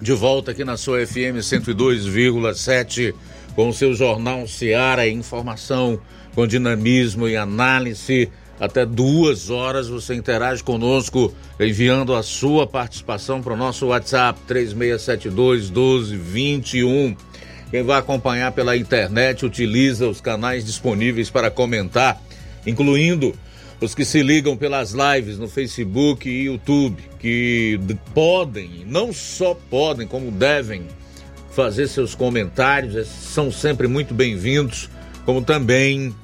De volta aqui na sua FM 102,7 com o seu jornal Seara, informação com dinamismo e análise. Até duas horas você interage conosco enviando a sua participação para o nosso WhatsApp 3672 1221. Quem vai acompanhar pela internet utiliza os canais disponíveis para comentar, incluindo os que se ligam pelas lives no Facebook e YouTube, que podem, não só podem, como devem fazer seus comentários, são sempre muito bem-vindos, como também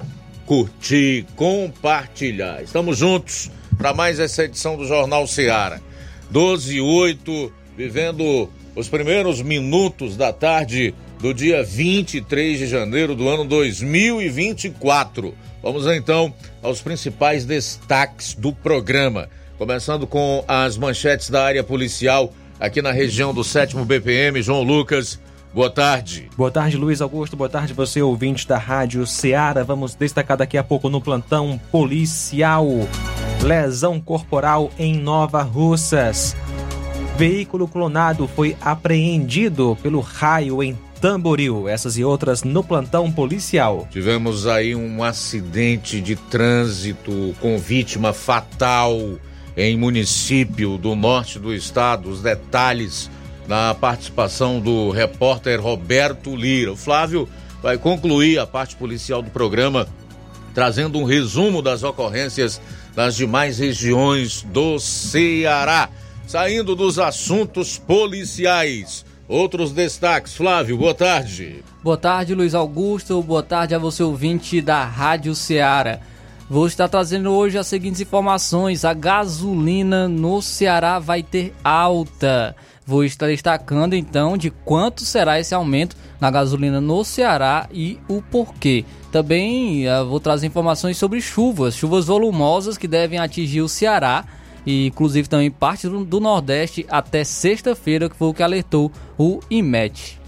curtir, compartilhar. Estamos juntos para mais essa edição do Jornal Seara. 12 e 8, vivendo os primeiros minutos da tarde do dia 23 de janeiro do ano 2024. Vamos então aos principais destaques do programa. Começando com as manchetes da área policial aqui na região do 7 BPM. João Lucas, boa tarde. Boa tarde, Luiz Augusto. Boa tarde, você ouvinte da Rádio Ceará. Vamos destacar daqui a pouco no plantão policial. Lesão corporal em Nova Russas. Veículo clonado foi apreendido pelo raio em Tamboril. Essas e outras no plantão policial. Tivemos aí um acidente de trânsito com vítima fatal em município do norte do estado. Os detalhes na participação do repórter Roberto Lira. O Flávio vai concluir a parte policial do programa trazendo um resumo das ocorrências nas demais regiões do Ceará. Saindo dos assuntos policiais. Outros destaques. Flávio, boa tarde. Boa tarde, Luiz Augusto. Boa tarde a você, ouvinte da Rádio Ceará. Vou estar trazendo hoje as seguintes informações: a gasolina no Ceará vai ter alta. Vou estar destacando então de quanto será esse aumento na gasolina no Ceará e o porquê. Também uh, vou trazer informações sobre chuvas, chuvas volumosas que devem atingir o Ceará e inclusive também parte do, Nordeste até sexta-feira, que foi o que alertou o IMET.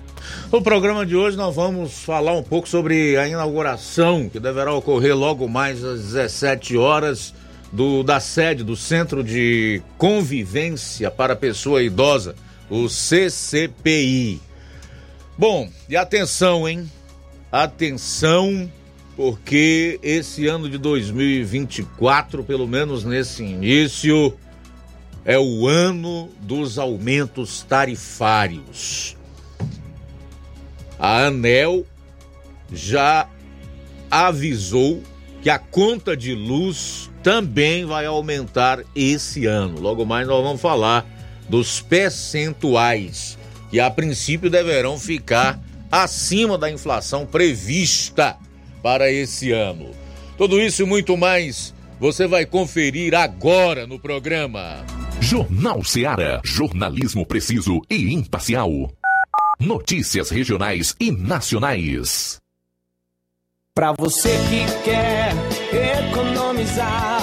No programa de hoje nós vamos falar um pouco sobre a inauguração que deverá ocorrer logo mais às 17 horas do, da sede do Centro de Convivência para Pessoa Idosa, o CCPI. Bom, e atenção, hein? Atenção porque esse ano de 2024, pelo menos nesse início, é o ano dos aumentos tarifários. A ANEL já avisou que a conta de luz também vai aumentar esse ano. Logo mais nós vamos falar dos percentuais que a princípio deverão ficar acima da inflação prevista para esse ano. Tudo isso e muito mais você vai conferir agora no programa. Jornal Seara. Jornalismo preciso e imparcial. Notícias regionais e nacionais. Para você que quer economizar.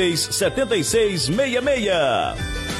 76 66.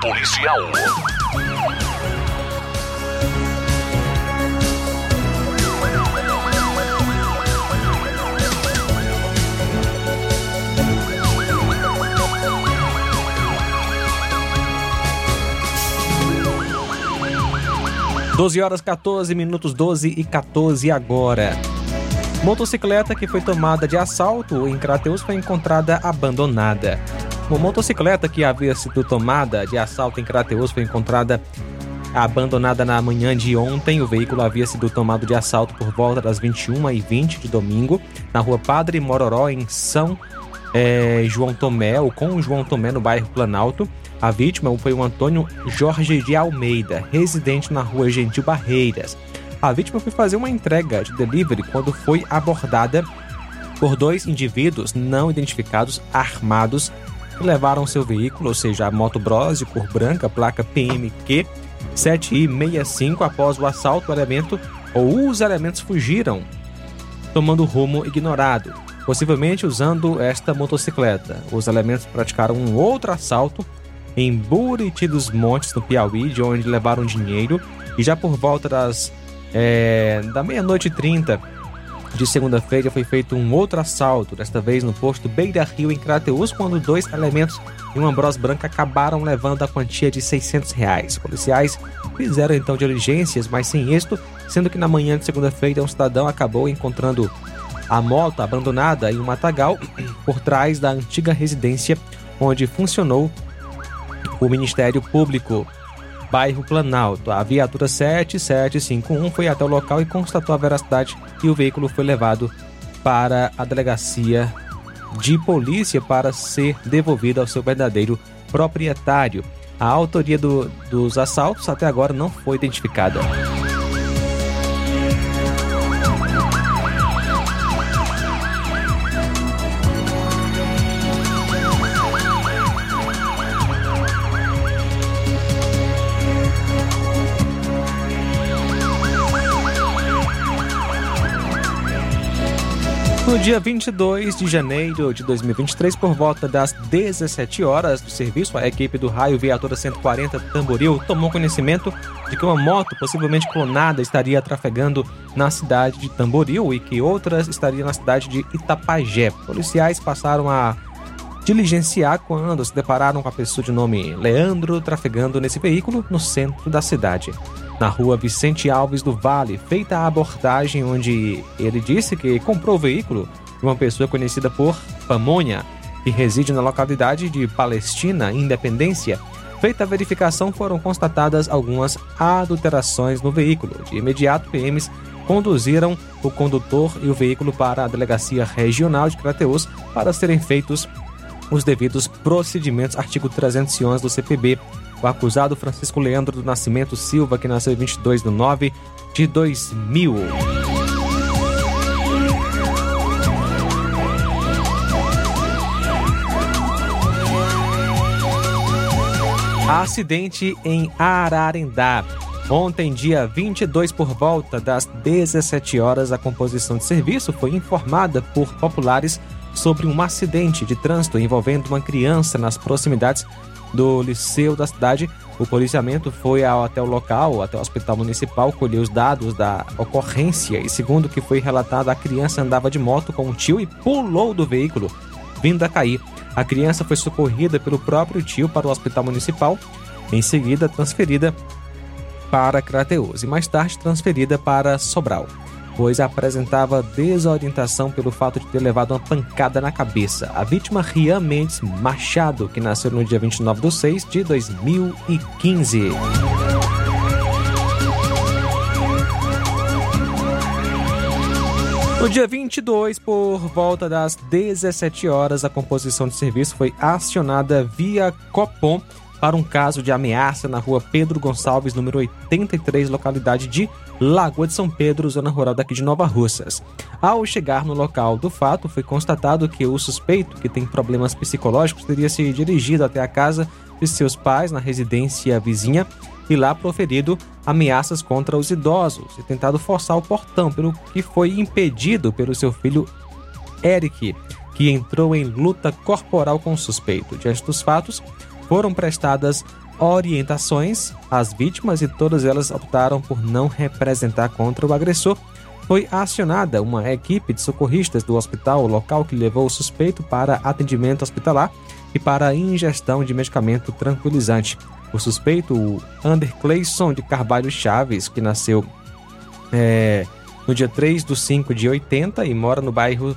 policial. Doze horas 14 minutos, 12 e 14 agora. Motocicleta que foi tomada de assalto em Crateus foi encontrada abandonada. Uma motocicleta que havia sido tomada de assalto em Crateus foi encontrada abandonada na manhã de ontem. O veículo havia sido tomado de assalto por volta das 21h20 de domingo, na rua Padre Mororó, em São é, João Tomé, ou com João Tomé, no bairro Planalto. A vítima foi o Antônio Jorge de Almeida, residente na rua Gentil Barreiras. A vítima foi fazer uma entrega de delivery quando foi abordada por dois indivíduos não identificados armados levaram seu veículo, ou seja, a Moto Bros de cor branca, placa PMQ 7I65. Após o assalto, o elemento ou os elementos fugiram, tomando rumo ignorado, possivelmente usando esta motocicleta. Os elementos praticaram um outro assalto em Buriti dos Montes, no Piauí, de onde levaram dinheiro, e já por volta das é, da meia-noite e trinta de segunda-feira foi feito um outro assalto, desta vez no posto Beira Rio, em Crateus, quando dois elementos e uma Bros branca acabaram levando a quantia de 600 reais. Policiais fizeram então diligências, mas sem êxito, sendo que na manhã de segunda-feira um cidadão acabou encontrando a moto abandonada em um matagal por trás da antiga residência onde funcionou o Ministério Público bairro Planalto. A viatura 7751 foi até o local e constatou a veracidade e o veículo foi levado para a delegacia de polícia para ser devolvido ao seu verdadeiro proprietário. A autoria do, dos assaltos até agora não foi identificada. No dia 22 de janeiro de 2023, por volta das 17 horas do serviço, a equipe do Raio Viatura 140 Tamboril tomou conhecimento de que uma moto, possivelmente clonada, estaria trafegando na cidade de Tamboril e que outras estariam na cidade de Itapajé. Policiais passaram a diligenciar quando se depararam com a pessoa de nome Leandro trafegando nesse veículo no centro da cidade na rua Vicente Alves do Vale, feita a abordagem onde ele disse que comprou o veículo de uma pessoa conhecida por Pamonha, que reside na localidade de Palestina, Independência. Feita a verificação, foram constatadas algumas adulterações no veículo. De imediato, PMs conduziram o condutor e o veículo para a Delegacia Regional de Crateus para serem feitos os devidos procedimentos, artigo 311 do CPB, o acusado Francisco Leandro do Nascimento Silva, que nasceu em 22 de 9 de 2000. Acidente em Ararendá. Ontem, dia 22, por volta das 17 horas, a composição de serviço foi informada por populares sobre um acidente de trânsito envolvendo uma criança nas proximidades do liceu da cidade. O policiamento foi ao, até o local, até o hospital municipal, colheu os dados da ocorrência e, segundo o que foi relatado, a criança andava de moto com um tio e pulou do veículo, vindo a cair. A criança foi socorrida pelo próprio tio para o hospital municipal, em seguida transferida para Crateus e mais tarde transferida para Sobral pois apresentava desorientação pelo fato de ter levado uma pancada na cabeça. A vítima, Rian Mendes Machado, que nasceu no dia 29 de 6 de 2015. No dia 22, por volta das 17 horas, a composição de serviço foi acionada via Copom para um caso de ameaça na rua Pedro Gonçalves, número 83, localidade de Lagoa de São Pedro, zona rural daqui de Nova Russas. Ao chegar no local do fato, foi constatado que o suspeito, que tem problemas psicológicos, teria se dirigido até a casa de seus pais na residência vizinha e lá proferido ameaças contra os idosos e tentado forçar o portão, pelo que foi impedido pelo seu filho Eric, que entrou em luta corporal com o suspeito. Diante dos fatos, foram prestadas orientações às vítimas e todas elas optaram por não representar contra o agressor. Foi acionada uma equipe de socorristas do hospital local que levou o suspeito para atendimento hospitalar e para ingestão de medicamento tranquilizante. O suspeito, o Ander Clayson de Carvalho Chaves, que nasceu é, no dia 3 de 5 de 80 e mora no bairro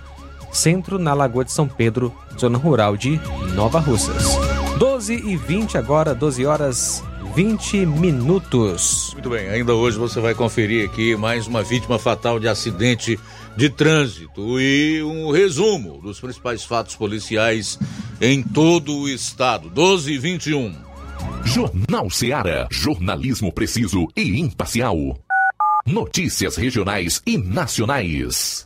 Centro, na Lagoa de São Pedro, zona rural de Nova Russas. 12 e 20 agora, 12 horas 20 minutos. Muito bem, ainda hoje você vai conferir aqui mais uma vítima fatal de acidente de trânsito e um resumo dos principais fatos policiais em todo o estado. 12 e 21. Jornal Seara. Jornalismo preciso e imparcial. Notícias regionais e nacionais.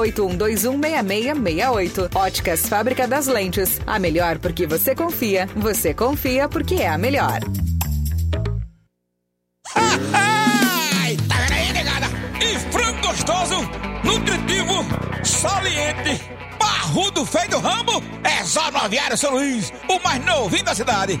981216668. Óticas Fábrica das Lentes. A melhor porque você confia. Você confia porque é a melhor. Tá? E frango gostoso, nutritivo, saliente, barrudo feio do ramo, é só no Aviário São Luís, o mais novinho da cidade.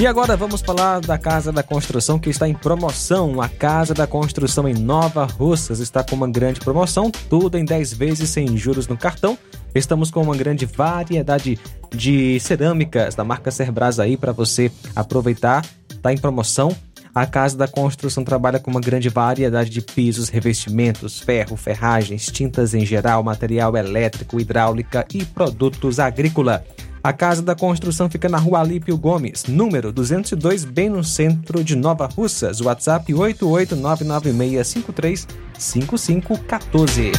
E agora vamos falar da Casa da Construção que está em promoção. A Casa da Construção em Nova Russas está com uma grande promoção, tudo em 10 vezes sem juros no cartão. Estamos com uma grande variedade de cerâmicas da marca Cerbras aí para você aproveitar. Está em promoção. A Casa da Construção trabalha com uma grande variedade de pisos, revestimentos, ferro, ferragens, tintas em geral, material elétrico, hidráulica e produtos agrícola. A Casa da Construção fica na rua Alípio Gomes, número 202, bem no centro de Nova Russas. WhatsApp 88996535514.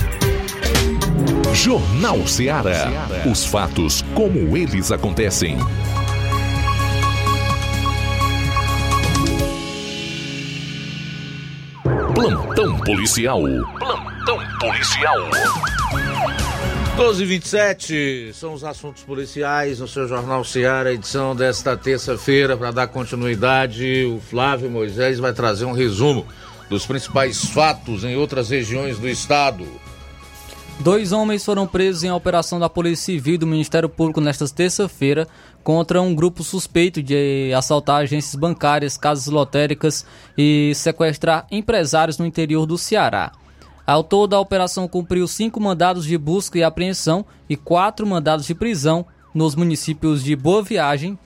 Jornal Ceará. Os fatos como eles acontecem. Plantão policial. Plantão policial. 12 e 27 são os assuntos policiais no seu Jornal Ceará, edição desta terça-feira. Para dar continuidade, o Flávio Moisés vai trazer um resumo dos principais fatos em outras regiões do estado. Dois homens foram presos em operação da Polícia Civil do Ministério Público nesta terça-feira contra um grupo suspeito de assaltar agências bancárias, casas lotéricas e sequestrar empresários no interior do Ceará. Ao todo, a operação cumpriu cinco mandados de busca e apreensão e quatro mandados de prisão nos municípios de Boa Viagem,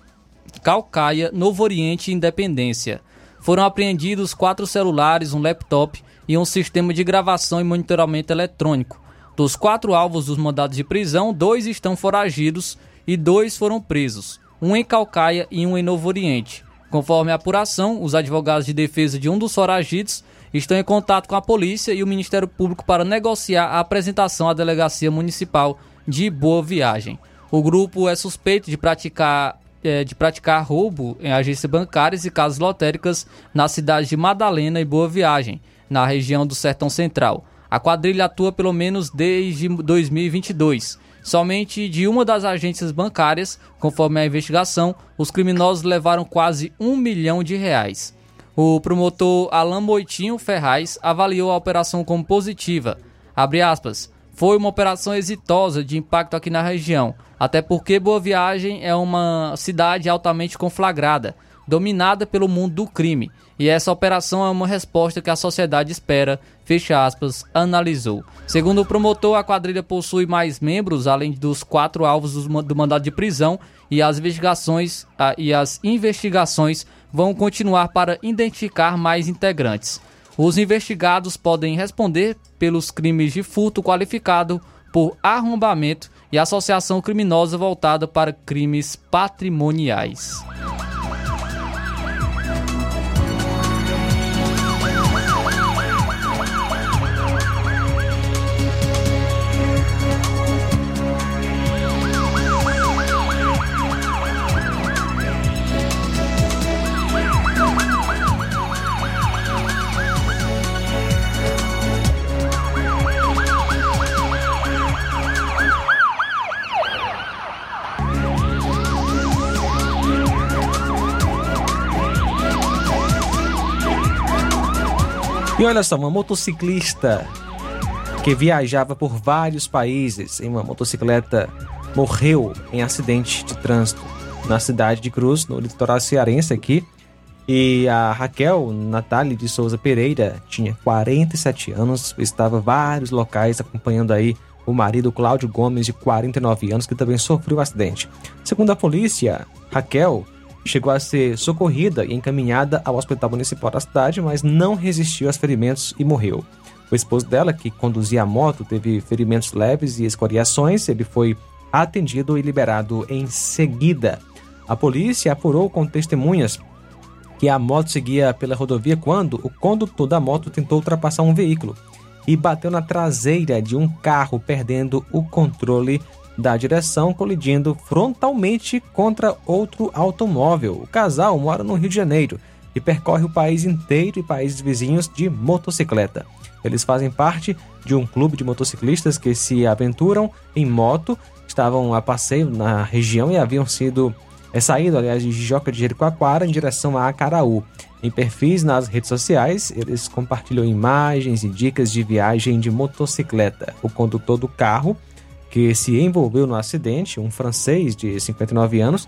Calcaia, Novo Oriente e Independência. Foram apreendidos quatro celulares, um laptop e um sistema de gravação e monitoramento eletrônico. Dos quatro alvos dos mandados de prisão, dois estão foragidos e dois foram presos, um em Calcaia e um em Novo Oriente. Conforme a apuração, os advogados de defesa de um dos foragidos estão em contato com a polícia e o Ministério Público para negociar a apresentação à Delegacia Municipal de Boa Viagem. O grupo é suspeito de praticar, é, de praticar roubo em agências bancárias e casas lotéricas na cidade de Madalena e Boa Viagem, na região do Sertão Central. A quadrilha atua pelo menos desde 2022. Somente de uma das agências bancárias, conforme a investigação, os criminosos levaram quase um milhão de reais. O promotor Alain Moitinho Ferraz avaliou a operação como positiva. Aspas, foi uma operação exitosa de impacto aqui na região, até porque Boa Viagem é uma cidade altamente conflagrada, dominada pelo mundo do crime, e essa operação é uma resposta que a sociedade espera, fecha aspas, analisou. Segundo o promotor, a quadrilha possui mais membros, além dos quatro alvos do mandado de prisão, e as investigações, e as investigações vão continuar para identificar mais integrantes. Os investigados podem responder pelos crimes de furto qualificado por arrombamento e associação criminosa voltada para crimes patrimoniais. E olha só, uma motociclista que viajava por vários países em uma motocicleta morreu em acidente de trânsito na cidade de Cruz, no litoral cearense aqui. E a Raquel Natália de Souza Pereira tinha 47 anos, estava em vários locais acompanhando aí o marido Cláudio Gomes, de 49 anos, que também sofreu um acidente. Segundo a polícia, Raquel chegou a ser socorrida e encaminhada ao hospital municipal da cidade, mas não resistiu aos ferimentos e morreu. O esposo dela, que conduzia a moto, teve ferimentos leves e escoriações. Ele foi atendido e liberado em seguida. A polícia apurou com testemunhas que a moto seguia pela rodovia quando o condutor da moto tentou ultrapassar um veículo e bateu na traseira de um carro, perdendo o controle da direção, colidindo frontalmente contra outro automóvel. O casal mora no Rio de Janeiro e percorre o país inteiro e países vizinhos de motocicleta. Eles fazem parte de um clube de motociclistas que se aventuram em moto, estavam a passeio na região e haviam sido é saído, aliás, de Joca de Jericoacoara em direção a Acaraú. Em perfis nas redes sociais, eles compartilham imagens e dicas de viagem de motocicleta. O condutor do carro que se envolveu no acidente, um francês de 59 anos,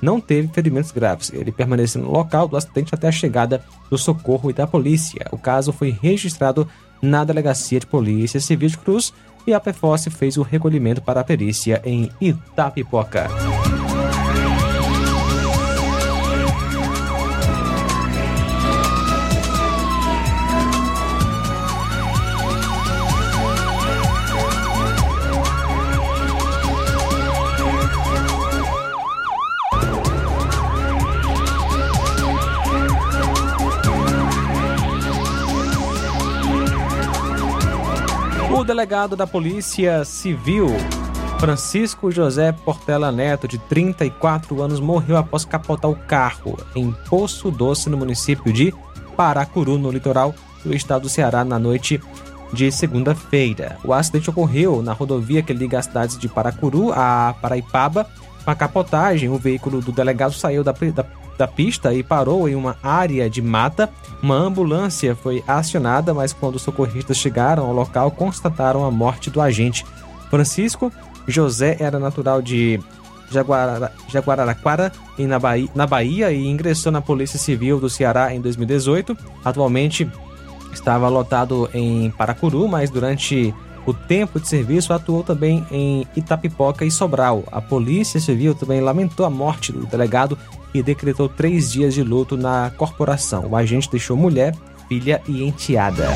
não teve ferimentos graves. Ele permaneceu no local do acidente até a chegada do socorro e da polícia. O caso foi registrado na Delegacia de Polícia Civil de Cruz e a PFOS fez o recolhimento para a perícia em Itapipoca. O delegado da Polícia Civil, Francisco José Portela Neto, de 34 anos, morreu após capotar o carro em Poço Doce, no município de Paracuru, no litoral do estado do Ceará, na noite de segunda-feira. O acidente ocorreu na rodovia que liga as cidades de Paracuru a Paraipaba. Com a capotagem, o veículo do delegado saiu da, da da pista e parou em uma área de mata. Uma ambulância foi acionada, mas quando os socorristas chegaram ao local, constataram a morte do agente. Francisco José era natural de Jaguara, Jaguararaquara, na Bahia, na Bahia, e ingressou na Polícia Civil do Ceará em 2018. Atualmente estava lotado em Paracuru, mas durante o tempo de serviço atuou também em Itapipoca e Sobral. A Polícia Civil também lamentou a morte do delegado e decretou três dias de luto na corporação. O agente deixou mulher, filha e enteada.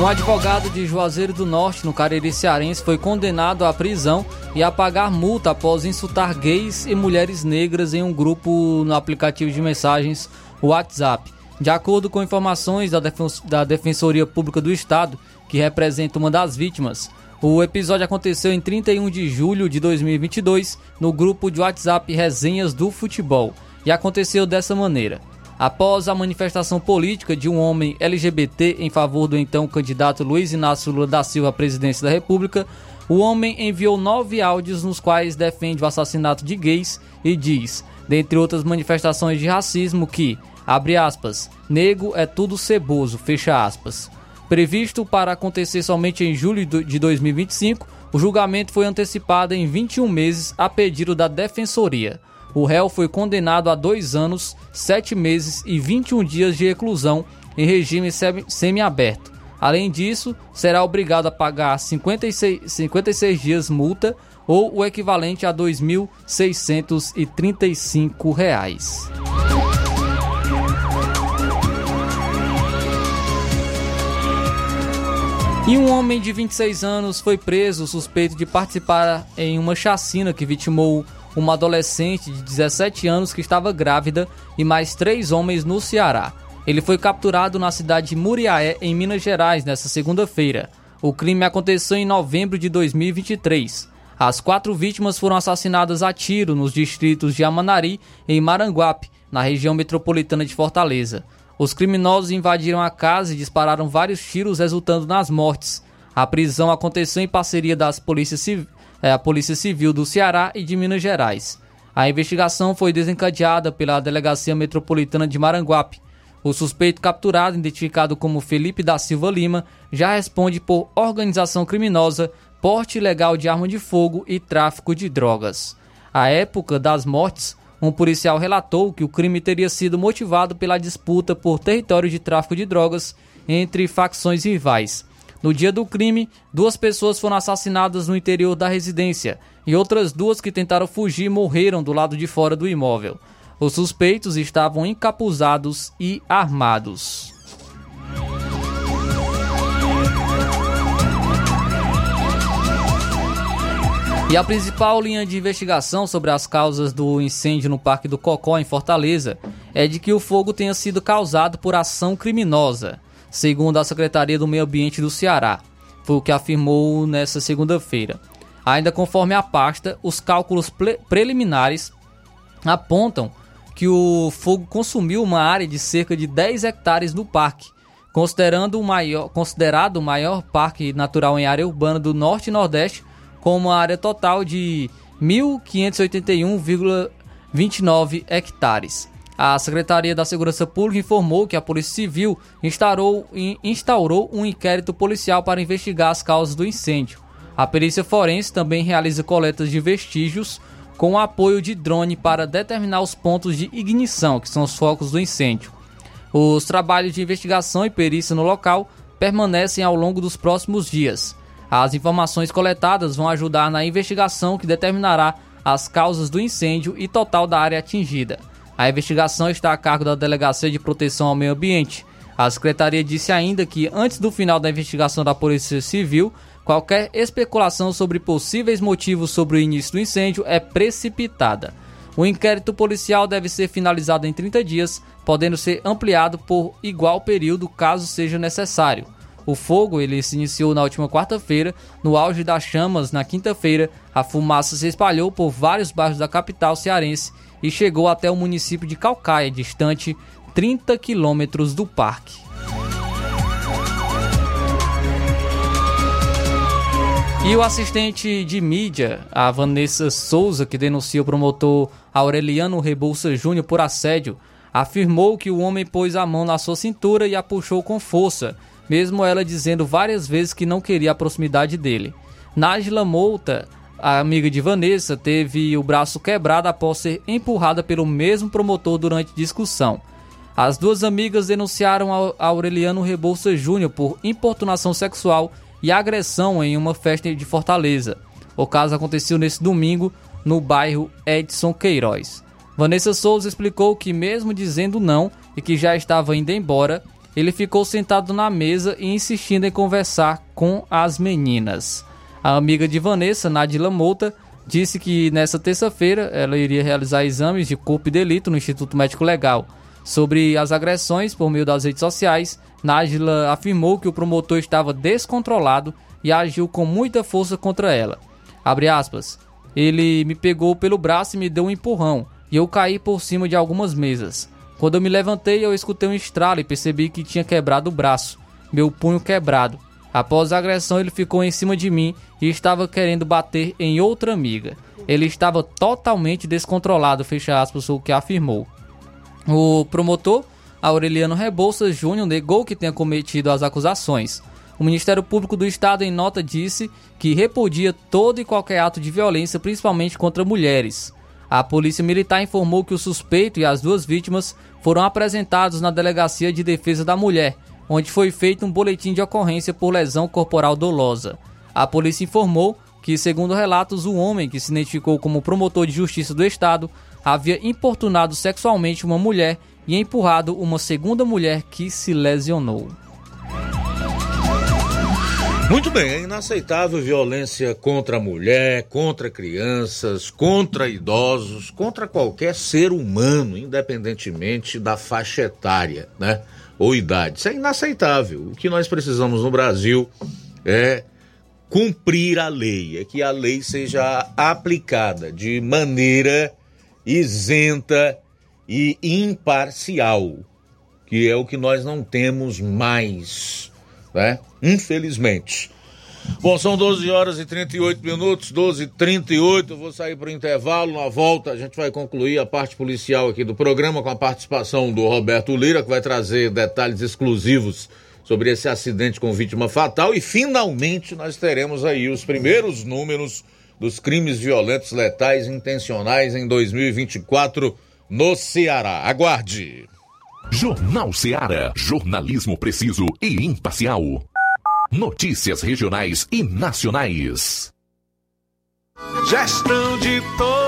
Um advogado de Juazeiro do Norte, no Cariri Cearense, foi condenado à prisão e a pagar multa após insultar gays e mulheres negras em um grupo no aplicativo de mensagens WhatsApp. De acordo com informações da, Defensoria Pública do Estado, que representa uma das vítimas, o episódio aconteceu em 31 de julho de 2022 no grupo de WhatsApp Resenhas do Futebol e aconteceu dessa maneira. Após a manifestação política de um homem LGBT em favor do então candidato Luiz Inácio Lula da Silva à presidência da República, o homem enviou nove áudios nos quais defende o assassinato de gays e diz, dentre outras manifestações de racismo, que, abre aspas, nego é tudo ceboso, fecha aspas. Previsto para acontecer somente em julho de 2025, o julgamento foi antecipado em 21 meses a pedido da Defensoria. O réu foi condenado a dois anos, sete meses e 21 dias de reclusão em regime semi- semiaberto. Além disso, será obrigado a pagar 56, 56 dias multa ou o equivalente a R$ 2.635. E um homem de 26 anos foi preso suspeito de participar em uma chacina que vitimou uma adolescente de 17 anos que estava grávida e mais três homens no Ceará. Ele foi capturado na cidade de Muriaé, em Minas Gerais, nesta segunda-feira. O crime aconteceu em novembro de 2023. As quatro vítimas foram assassinadas a tiro nos distritos de Amanari e Maranguape, na região metropolitana de Fortaleza. Os criminosos invadiram a casa e dispararam vários tiros, resultando nas mortes. A prisão aconteceu em parceria das polícias civ- eh, a Polícia Civil do Ceará e de Minas Gerais. A investigação foi desencadeada pela Delegacia Metropolitana de Maranguape. O suspeito capturado, identificado como Felipe da Silva Lima, já responde por organização criminosa, porte ilegal de arma de fogo e tráfico de drogas. À época das mortes, um policial relatou que o crime teria sido motivado pela disputa por território de tráfico de drogas entre facções rivais. No dia do crime, duas pessoas foram assassinadas no interior da residência e outras duas que tentaram fugir morreram do lado de fora do imóvel. Os suspeitos estavam encapuzados e armados. E a principal linha de investigação sobre as causas do incêndio no Parque do Cocó, em Fortaleza, é de que o fogo tenha sido causado por ação criminosa, segundo a Secretaria do Meio Ambiente do Ceará. Foi o que afirmou nesta segunda-feira. Ainda conforme a pasta, os cálculos preliminares apontam que o fogo consumiu uma área de cerca de 10 hectares do parque, considerando o maior, considerado o maior parque natural em área urbana do Norte e Nordeste, com uma área total de 1.581,29 hectares. A Secretaria da Segurança Pública informou que a Polícia Civil instaurou, in- instaurou um inquérito policial para investigar as causas do incêndio. A perícia forense também realiza coletas de vestígios com apoio de drone para determinar os pontos de ignição, que são os focos do incêndio. Os trabalhos de investigação e perícia no local permanecem ao longo dos próximos dias. As informações coletadas vão ajudar na investigação que determinará as causas do incêndio e total da área atingida. A investigação está a cargo da Delegacia de Proteção ao Meio Ambiente. A Secretaria disse ainda que, antes do final da investigação da Polícia Civil, qualquer especulação sobre possíveis motivos sobre o início do incêndio é precipitada. O inquérito policial deve ser finalizado em 30 dias, podendo ser ampliado por igual período caso seja necessário. O fogo ele se iniciou na última quarta-feira, no auge das chamas na quinta-feira, a fumaça se espalhou por vários bairros da capital cearense e chegou até o município de Calcaia, distante 30 quilômetros do parque. E o assistente de mídia, a Vanessa Souza, que denuncia o promotor Aureliano Rebouça Júnior por assédio, afirmou que o homem pôs a mão na sua cintura e a puxou com força, mesmo ela dizendo várias vezes que não queria a proximidade dele. Nájila Mouta, a amiga de Vanessa, teve o braço quebrado após ser empurrada pelo mesmo promotor durante discussão. As duas amigas denunciaram a Aureliano Rebouça Júnior por importunação sexual e agressão em uma festa de Fortaleza. O caso aconteceu nesse domingo no bairro Edson Queiroz. Vanessa Souza explicou que, mesmo dizendo não e que já estava indo embora, ele ficou sentado na mesa e insistindo em conversar com as meninas. A amiga de Vanessa, Nadila Mouta, disse que nessa terça-feira ela iria realizar exames de corpo e delito no Instituto Médico Legal. Sobre as agressões por meio das redes sociais, Nájila afirmou que o promotor estava descontrolado e agiu com muita força contra ela. Aspas. Ele me pegou pelo braço e me deu um empurrão, e eu caí por cima de algumas mesas. Quando eu me levantei, eu escutei um estralo e percebi que tinha quebrado o braço, meu punho quebrado. Após a agressão, ele ficou em cima de mim e estava querendo bater em outra amiga. Ele estava totalmente descontrolado, fecha aspas, o que afirmou. O promotor, Aureliano Rebouças Júnior, negou que tenha cometido as acusações. O Ministério Público do Estado, em nota, disse que repudia todo e qualquer ato de violência, principalmente contra mulheres. A Polícia Militar informou que o suspeito e as duas vítimas foram apresentados na Delegacia de Defesa da Mulher, onde foi feito um boletim de ocorrência por lesão corporal dolosa. A polícia informou que, segundo relatos, o homem que se identificou como promotor de justiça do Estado havia importunado sexualmente uma mulher e empurrado uma segunda mulher que se lesionou. Muito bem, é inaceitável violência contra a mulher, contra crianças, contra idosos, contra qualquer ser humano, independentemente da faixa etária, né? Ou idade. Isso é inaceitável. O que nós precisamos no Brasil é cumprir a lei, é que a lei seja aplicada de maneira isenta e imparcial, que é o que nós não temos mais né? Infelizmente. Bom, são 12 horas e 38 minutos, 12 e 38 eu vou sair para o intervalo, na volta a gente vai concluir a parte policial aqui do programa com a participação do Roberto Lira, que vai trazer detalhes exclusivos sobre esse acidente com vítima fatal e finalmente nós teremos aí os primeiros números dos crimes violentos letais intencionais em 2024 no Ceará. Aguarde! Jornal Seara. Jornalismo preciso e imparcial. Notícias regionais e nacionais. Gestão de todos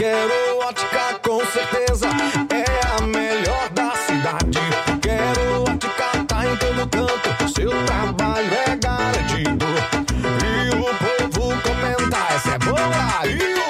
Quero Ótica com certeza é a melhor da cidade. Quero Ótica tá em todo canto, seu trabalho é garantido. E o povo comenta, essa é boa e o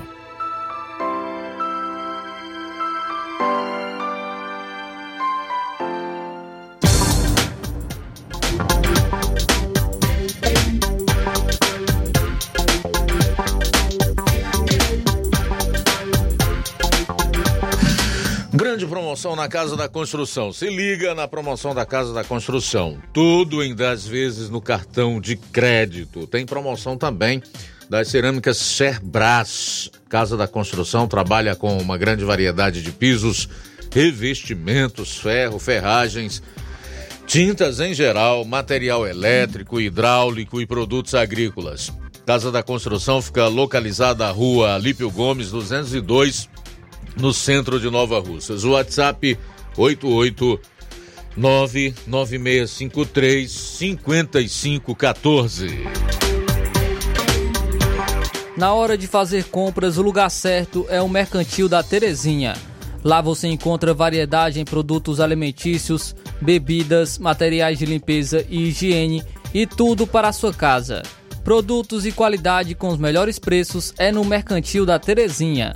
Promoção na Casa da Construção. Se liga na promoção da Casa da Construção. Tudo em 10 vezes no cartão de crédito. Tem promoção também das cerâmicas Sherbras. Casa da Construção trabalha com uma grande variedade de pisos, revestimentos, ferro, ferragens, tintas em geral, material elétrico, hidráulico e produtos agrícolas. Casa da Construção fica localizada na rua Alípio Gomes, 202, no centro de Nova Russas. O WhatsApp 88 99653 5514. Na hora de fazer compras, o lugar certo é o Mercantil da Terezinha. Lá você encontra variedade em produtos alimentícios, bebidas, materiais de limpeza e higiene e tudo para a sua casa. Produtos e qualidade com os melhores preços é no Mercantil da Terezinha.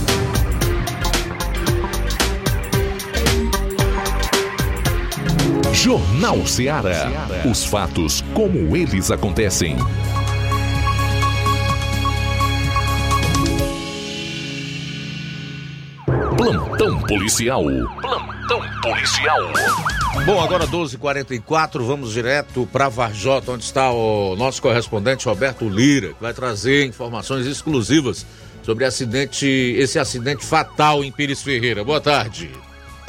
Jornal Ceará. Os fatos como eles acontecem. Plantão policial. Plantão policial. Bom, agora 12h44, vamos direto para Varjota, onde está o nosso correspondente Roberto Lira, que vai trazer informações exclusivas sobre acidente, esse acidente fatal em Pires Ferreira. Boa tarde.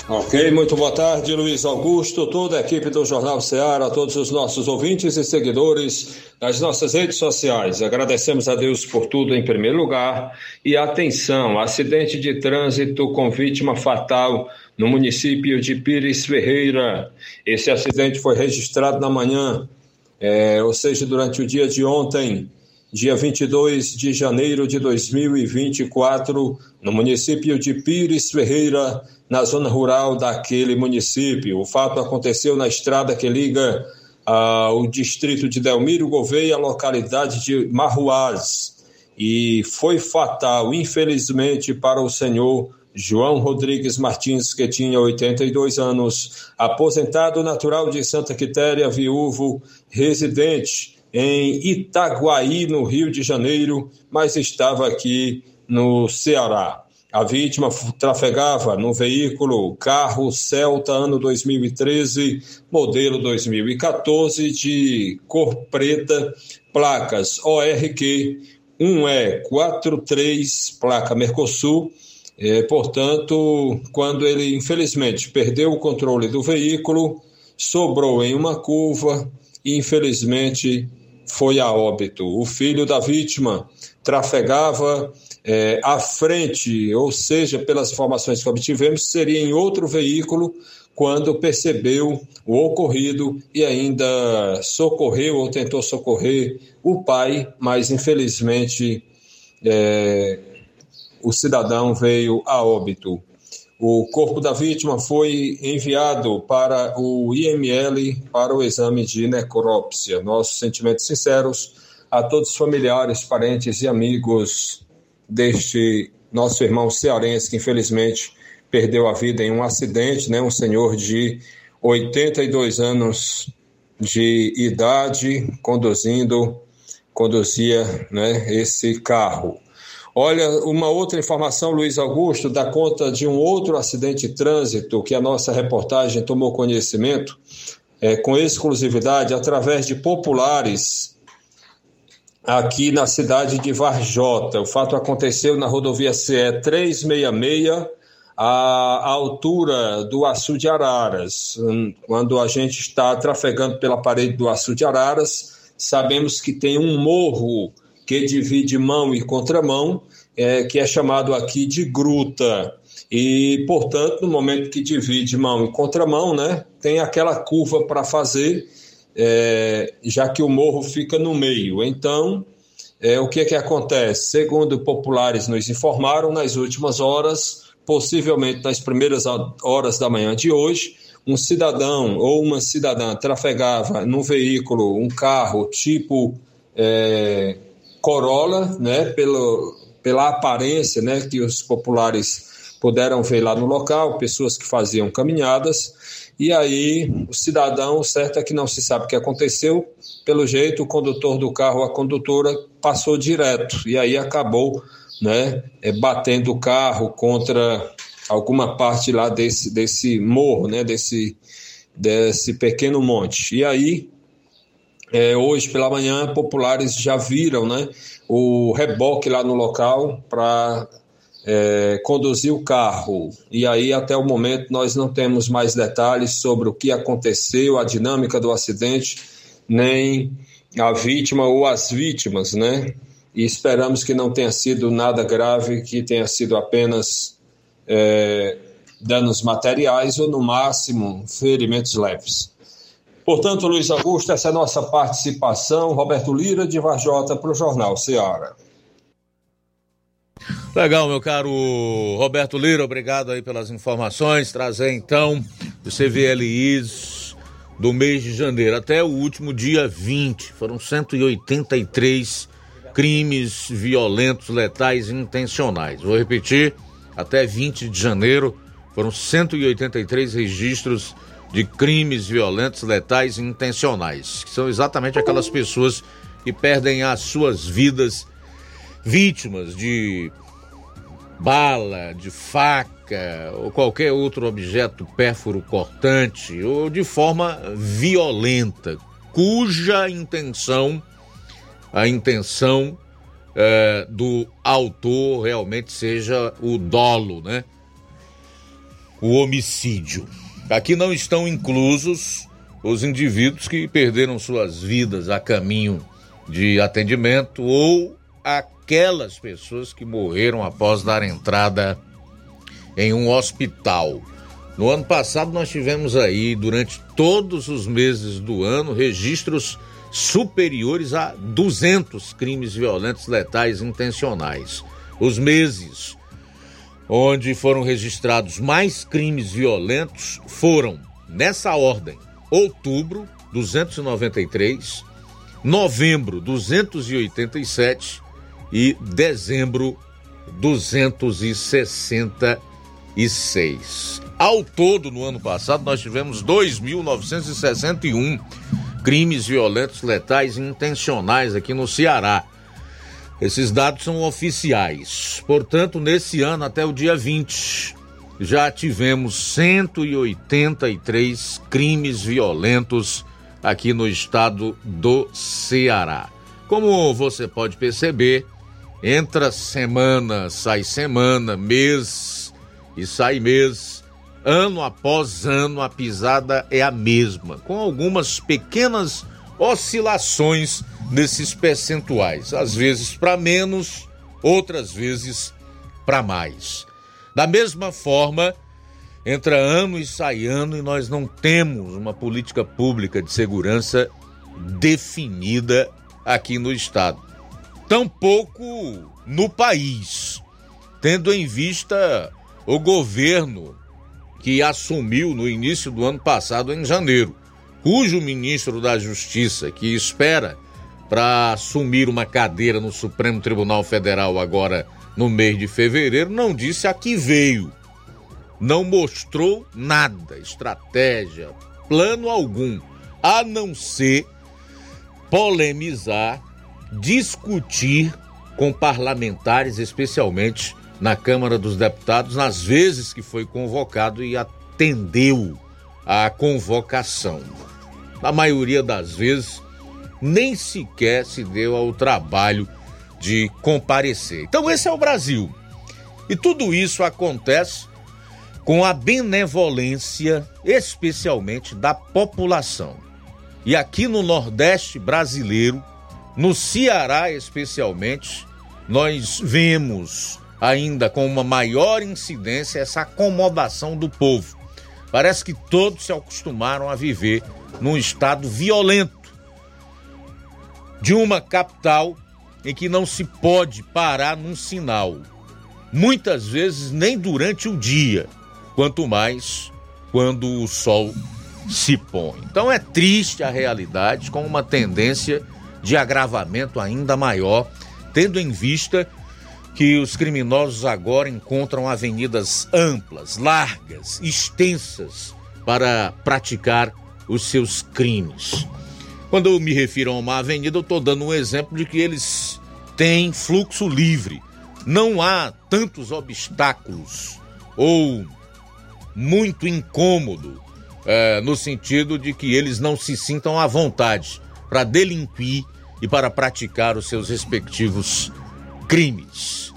Ok, muito boa tarde, Luiz Augusto, toda a equipe do Jornal Ceará, todos os nossos ouvintes e seguidores das nossas redes sociais. Agradecemos a Deus por tudo em primeiro lugar. E atenção, acidente de trânsito com vítima fatal no município de Pires Ferreira. Esse acidente foi registrado na manhã, é, ou seja, durante o dia de ontem, dia 22 de janeiro de 2024, no município de Pires Ferreira, na zona rural daquele município. O fato aconteceu na estrada que liga ah, o distrito de Delmiro Gouveia à localidade de Marruaz. E foi fatal, infelizmente, para o senhor João Rodrigues Martins, que tinha 82 anos, aposentado natural de Santa Quitéria, viúvo, residente em Itaguaí, no Rio de Janeiro, mas estava aqui no Ceará. A vítima trafegava no veículo carro Celta ano 2013, modelo 2014, de cor preta, placas ORQ 1E43, placa Mercosul. É, portanto, quando ele infelizmente perdeu o controle do veículo, sobrou em uma curva e infelizmente foi a óbito. O filho da vítima trafegava é, à frente, ou seja, pelas informações que obtivemos, seria em outro veículo quando percebeu o ocorrido e ainda socorreu ou tentou socorrer o pai, mas infelizmente é, o cidadão veio a óbito. O corpo da vítima foi enviado para o IML para o exame de necrópsia. Nossos sentimentos sinceros a todos os familiares, parentes e amigos deste nosso irmão cearense que infelizmente perdeu a vida em um acidente, né? Um senhor de 82 anos de idade conduzindo conduzia, né, esse carro. Olha, uma outra informação, Luiz Augusto, dá conta de um outro acidente de trânsito que a nossa reportagem tomou conhecimento é, com exclusividade através de populares aqui na cidade de Varjota. O fato aconteceu na rodovia CE 366, à altura do Açu de Araras. Hum, quando a gente está trafegando pela parede do Açu de Araras, sabemos que tem um morro que divide mão e contramão, é, que é chamado aqui de gruta. E, portanto, no momento que divide mão e contramão, né, tem aquela curva para fazer é, já que o morro fica no meio. Então, é, o que, é que acontece? Segundo populares nos informaram, nas últimas horas, possivelmente nas primeiras horas da manhã de hoje, um cidadão ou uma cidadã trafegava num veículo, um carro tipo é, Corolla, né, pelo, pela aparência né, que os populares puderam ver lá no local, pessoas que faziam caminhadas, e aí o cidadão, certo é que não se sabe o que aconteceu, pelo jeito o condutor do carro, a condutora, passou direto, e aí acabou né, é, batendo o carro contra alguma parte lá desse, desse morro, né, desse, desse pequeno monte. E aí, é, hoje pela manhã, populares já viram né, o reboque lá no local para é, conduzir o carro. E aí, até o momento, nós não temos mais detalhes sobre o que aconteceu, a dinâmica do acidente, nem a vítima ou as vítimas, né? E esperamos que não tenha sido nada grave, que tenha sido apenas é, danos materiais ou, no máximo, ferimentos leves. Portanto, Luiz Augusto, essa é a nossa participação. Roberto Lira, de Varjota, para o Jornal Ceará. Legal, meu caro Roberto Lira, obrigado aí pelas informações. Trazer então o CVLIs do mês de janeiro até o último dia 20. Foram 183 crimes violentos, letais e intencionais. Vou repetir, até 20 de janeiro foram 183 registros de crimes violentos, letais e intencionais, que são exatamente aquelas pessoas que perdem as suas vidas vítimas de bala, de faca ou qualquer outro objeto pérfuro cortante ou de forma violenta, cuja intenção, a intenção é, do autor realmente seja o dolo, né? O homicídio. Aqui não estão inclusos os indivíduos que perderam suas vidas a caminho de atendimento ou aquelas pessoas que morreram após dar entrada em um hospital. No ano passado nós tivemos aí, durante todos os meses do ano, registros superiores a 200 crimes violentos letais intencionais. Os meses onde foram registrados mais crimes violentos foram, nessa ordem: outubro, 293, novembro, 287 e dezembro, 266. Ao todo, no ano passado, nós tivemos 2.961 crimes violentos, letais intencionais aqui no Ceará. Esses dados são oficiais. Portanto, nesse ano, até o dia 20, já tivemos 183 crimes violentos aqui no estado do Ceará. Como você pode perceber, entra semana, sai semana, mês e sai mês ano após ano a pisada é a mesma, com algumas pequenas oscilações nesses percentuais, às vezes para menos, outras vezes para mais. Da mesma forma, entra ano e sai ano e nós não temos uma política pública de segurança definida aqui no estado. Tampouco no país, tendo em vista o governo que assumiu no início do ano passado, em janeiro, cujo ministro da Justiça, que espera para assumir uma cadeira no Supremo Tribunal Federal agora no mês de fevereiro, não disse a que veio. Não mostrou nada, estratégia, plano algum, a não ser polemizar, discutir com parlamentares, especialmente na Câmara dos Deputados nas vezes que foi convocado e atendeu à convocação. Na maioria das vezes, nem sequer se deu ao trabalho de comparecer. Então, esse é o Brasil. E tudo isso acontece com a benevolência, especialmente da população. E aqui no Nordeste brasileiro, no Ceará especialmente, nós vemos ainda com uma maior incidência essa acomodação do povo. Parece que todos se acostumaram a viver num estado violento de uma capital em que não se pode parar num sinal. Muitas vezes nem durante o dia, quanto mais quando o sol se põe. Então é triste a realidade com uma tendência de agravamento ainda maior, tendo em vista que os criminosos agora encontram avenidas amplas, largas, extensas para praticar os seus crimes. Quando eu me refiro a uma avenida, eu estou dando um exemplo de que eles têm fluxo livre. Não há tantos obstáculos ou muito incômodo é, no sentido de que eles não se sintam à vontade para delinquir e para praticar os seus respectivos crimes.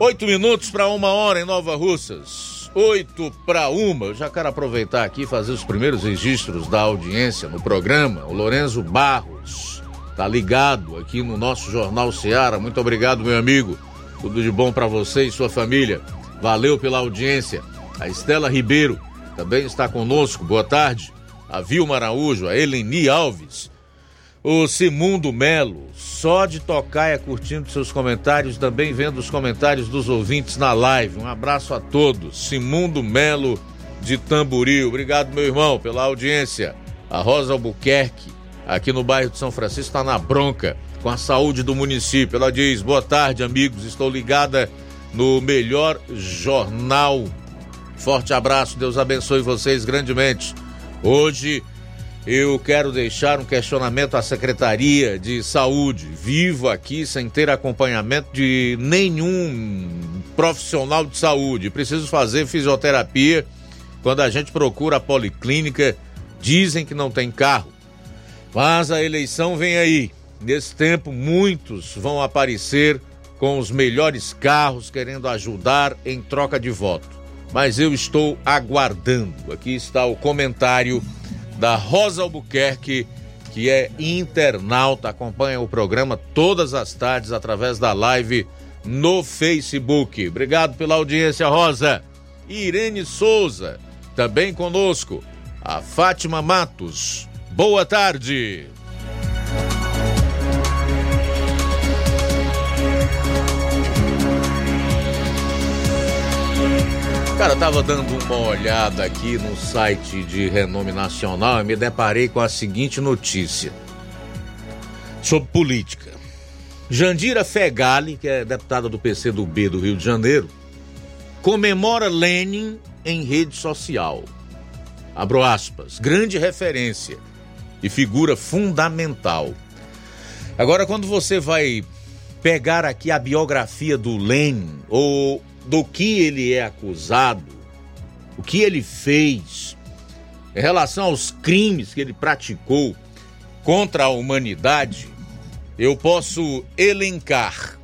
Oito minutos para uma hora em Nova Russas. Oito para uma. Eu já quero aproveitar aqui e fazer os primeiros registros da audiência no programa. O Lorenzo Barros tá ligado aqui no nosso Jornal Seara. Muito obrigado, meu amigo. Tudo de bom para você e sua família. Valeu pela audiência. A Estela Ribeiro também está conosco. Boa tarde. A Vilma Araújo, a Eleni Alves, o Simundo Melo, só de tocar é curtindo seus comentários, também vendo os comentários dos ouvintes na live. Um abraço a todos. Simundo Melo de Tamboril. Obrigado, meu irmão, pela audiência. A Rosa Albuquerque, aqui no bairro de São Francisco, está na bronca com a saúde do município. Ela diz: Boa tarde, amigos. Estou ligada no melhor jornal Forte abraço, Deus abençoe vocês grandemente. Hoje eu quero deixar um questionamento à Secretaria de Saúde. Vivo aqui sem ter acompanhamento de nenhum profissional de saúde. Preciso fazer fisioterapia. Quando a gente procura a policlínica, dizem que não tem carro. Mas a eleição vem aí. Nesse tempo, muitos vão aparecer com os melhores carros querendo ajudar em troca de voto mas eu estou aguardando. Aqui está o comentário da Rosa Albuquerque, que é internauta, acompanha o programa todas as tardes através da live no Facebook. Obrigado pela audiência, Rosa. Irene Souza, também conosco. A Fátima Matos. Boa tarde. Cara, tava dando uma olhada aqui no site de renome nacional e me deparei com a seguinte notícia sobre política. Jandira Fegali, que é deputada do PCdoB do Rio de Janeiro, comemora Lenin em rede social. Abro aspas, grande referência e figura fundamental. Agora, quando você vai pegar aqui a biografia do Lenin ou do que ele é acusado, o que ele fez, em relação aos crimes que ele praticou contra a humanidade, eu posso elencar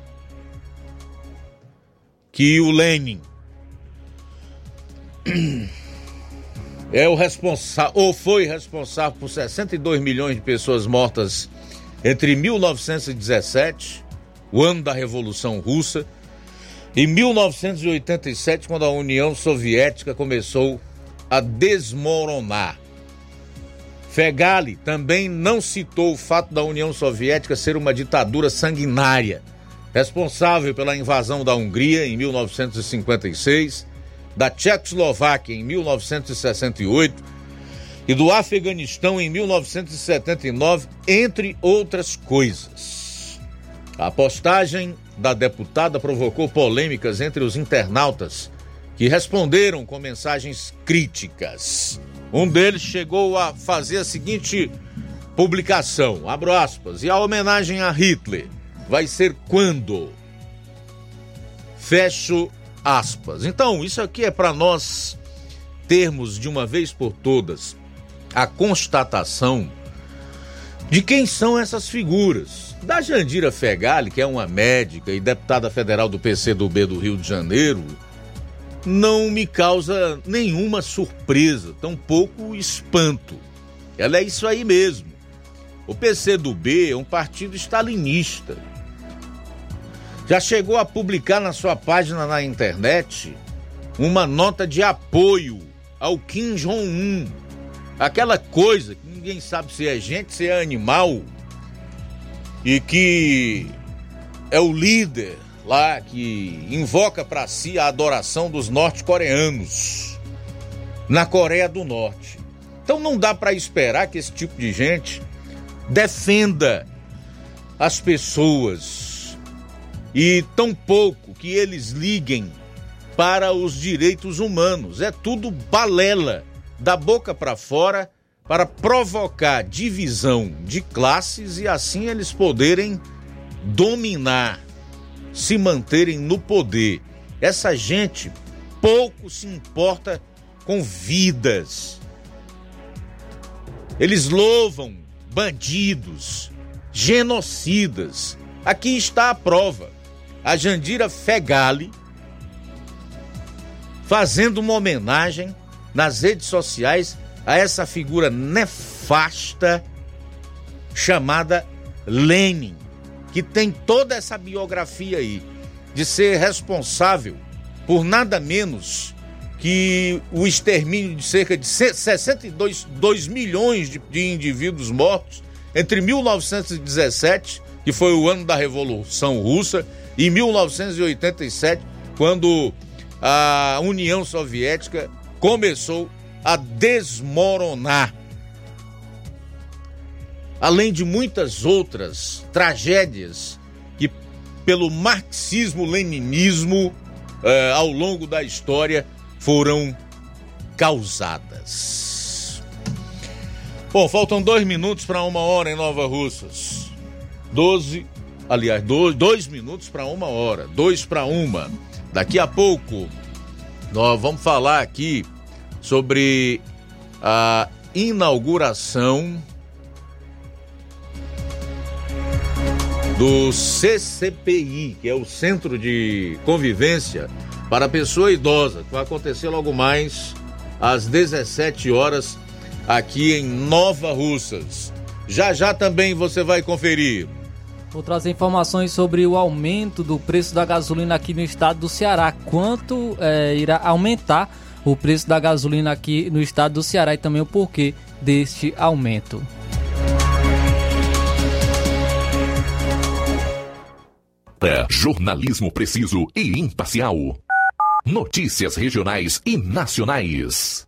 que o Lenin é o responsável ou foi responsável por 62 milhões de pessoas mortas entre 1917, o ano da Revolução Russa, em 1987, quando a União Soviética começou a desmoronar, Fegali também não citou o fato da União Soviética ser uma ditadura sanguinária, responsável pela invasão da Hungria em 1956, da Tchecoslováquia em 1968 e do Afeganistão em 1979, entre outras coisas. A postagem da deputada provocou polêmicas entre os internautas que responderam com mensagens críticas. Um deles chegou a fazer a seguinte publicação, abro aspas, e a homenagem a Hitler vai ser quando? Fecho aspas. Então, isso aqui é para nós termos de uma vez por todas a constatação de quem são essas figuras. Da Jandira Fegali, que é uma médica e deputada federal do PCdoB do Rio de Janeiro, não me causa nenhuma surpresa, tampouco espanto. Ela é isso aí mesmo. O PCdoB é um partido stalinista. Já chegou a publicar na sua página na internet uma nota de apoio ao Kim Jong-un. Aquela coisa que ninguém sabe se é gente, se é animal, e que é o líder lá que invoca para si a adoração dos norte-coreanos. na Coreia do Norte. Então não dá para esperar que esse tipo de gente defenda as pessoas e tão pouco que eles liguem para os direitos humanos. É tudo balela, da boca para fora, para provocar divisão de classes e assim eles poderem dominar, se manterem no poder. Essa gente pouco se importa com vidas. Eles louvam bandidos, genocidas. Aqui está a prova. A Jandira Fegali fazendo uma homenagem nas redes sociais a essa figura nefasta chamada Lenin, que tem toda essa biografia aí de ser responsável por nada menos que o extermínio de cerca de 62 2 milhões de, de indivíduos mortos entre 1917, que foi o ano da Revolução Russa, e 1987, quando a União Soviética começou a desmoronar. Além de muitas outras tragédias que, pelo marxismo-leninismo, eh, ao longo da história, foram causadas. Bom, faltam dois minutos para uma hora em Nova Russas. Doze, aliás, dois, dois minutos para uma hora. Dois para uma. Daqui a pouco, nós vamos falar aqui sobre a inauguração do CCPI, que é o Centro de Convivência para Pessoa Idosa, que vai acontecer logo mais às 17 horas aqui em Nova Russas. Já já também você vai conferir. Vou trazer informações sobre o aumento do preço da gasolina aqui no estado do Ceará. Quanto é, irá aumentar o preço da gasolina aqui no estado do Ceará e também o porquê deste aumento. É, jornalismo preciso e imparcial. Notícias regionais e nacionais.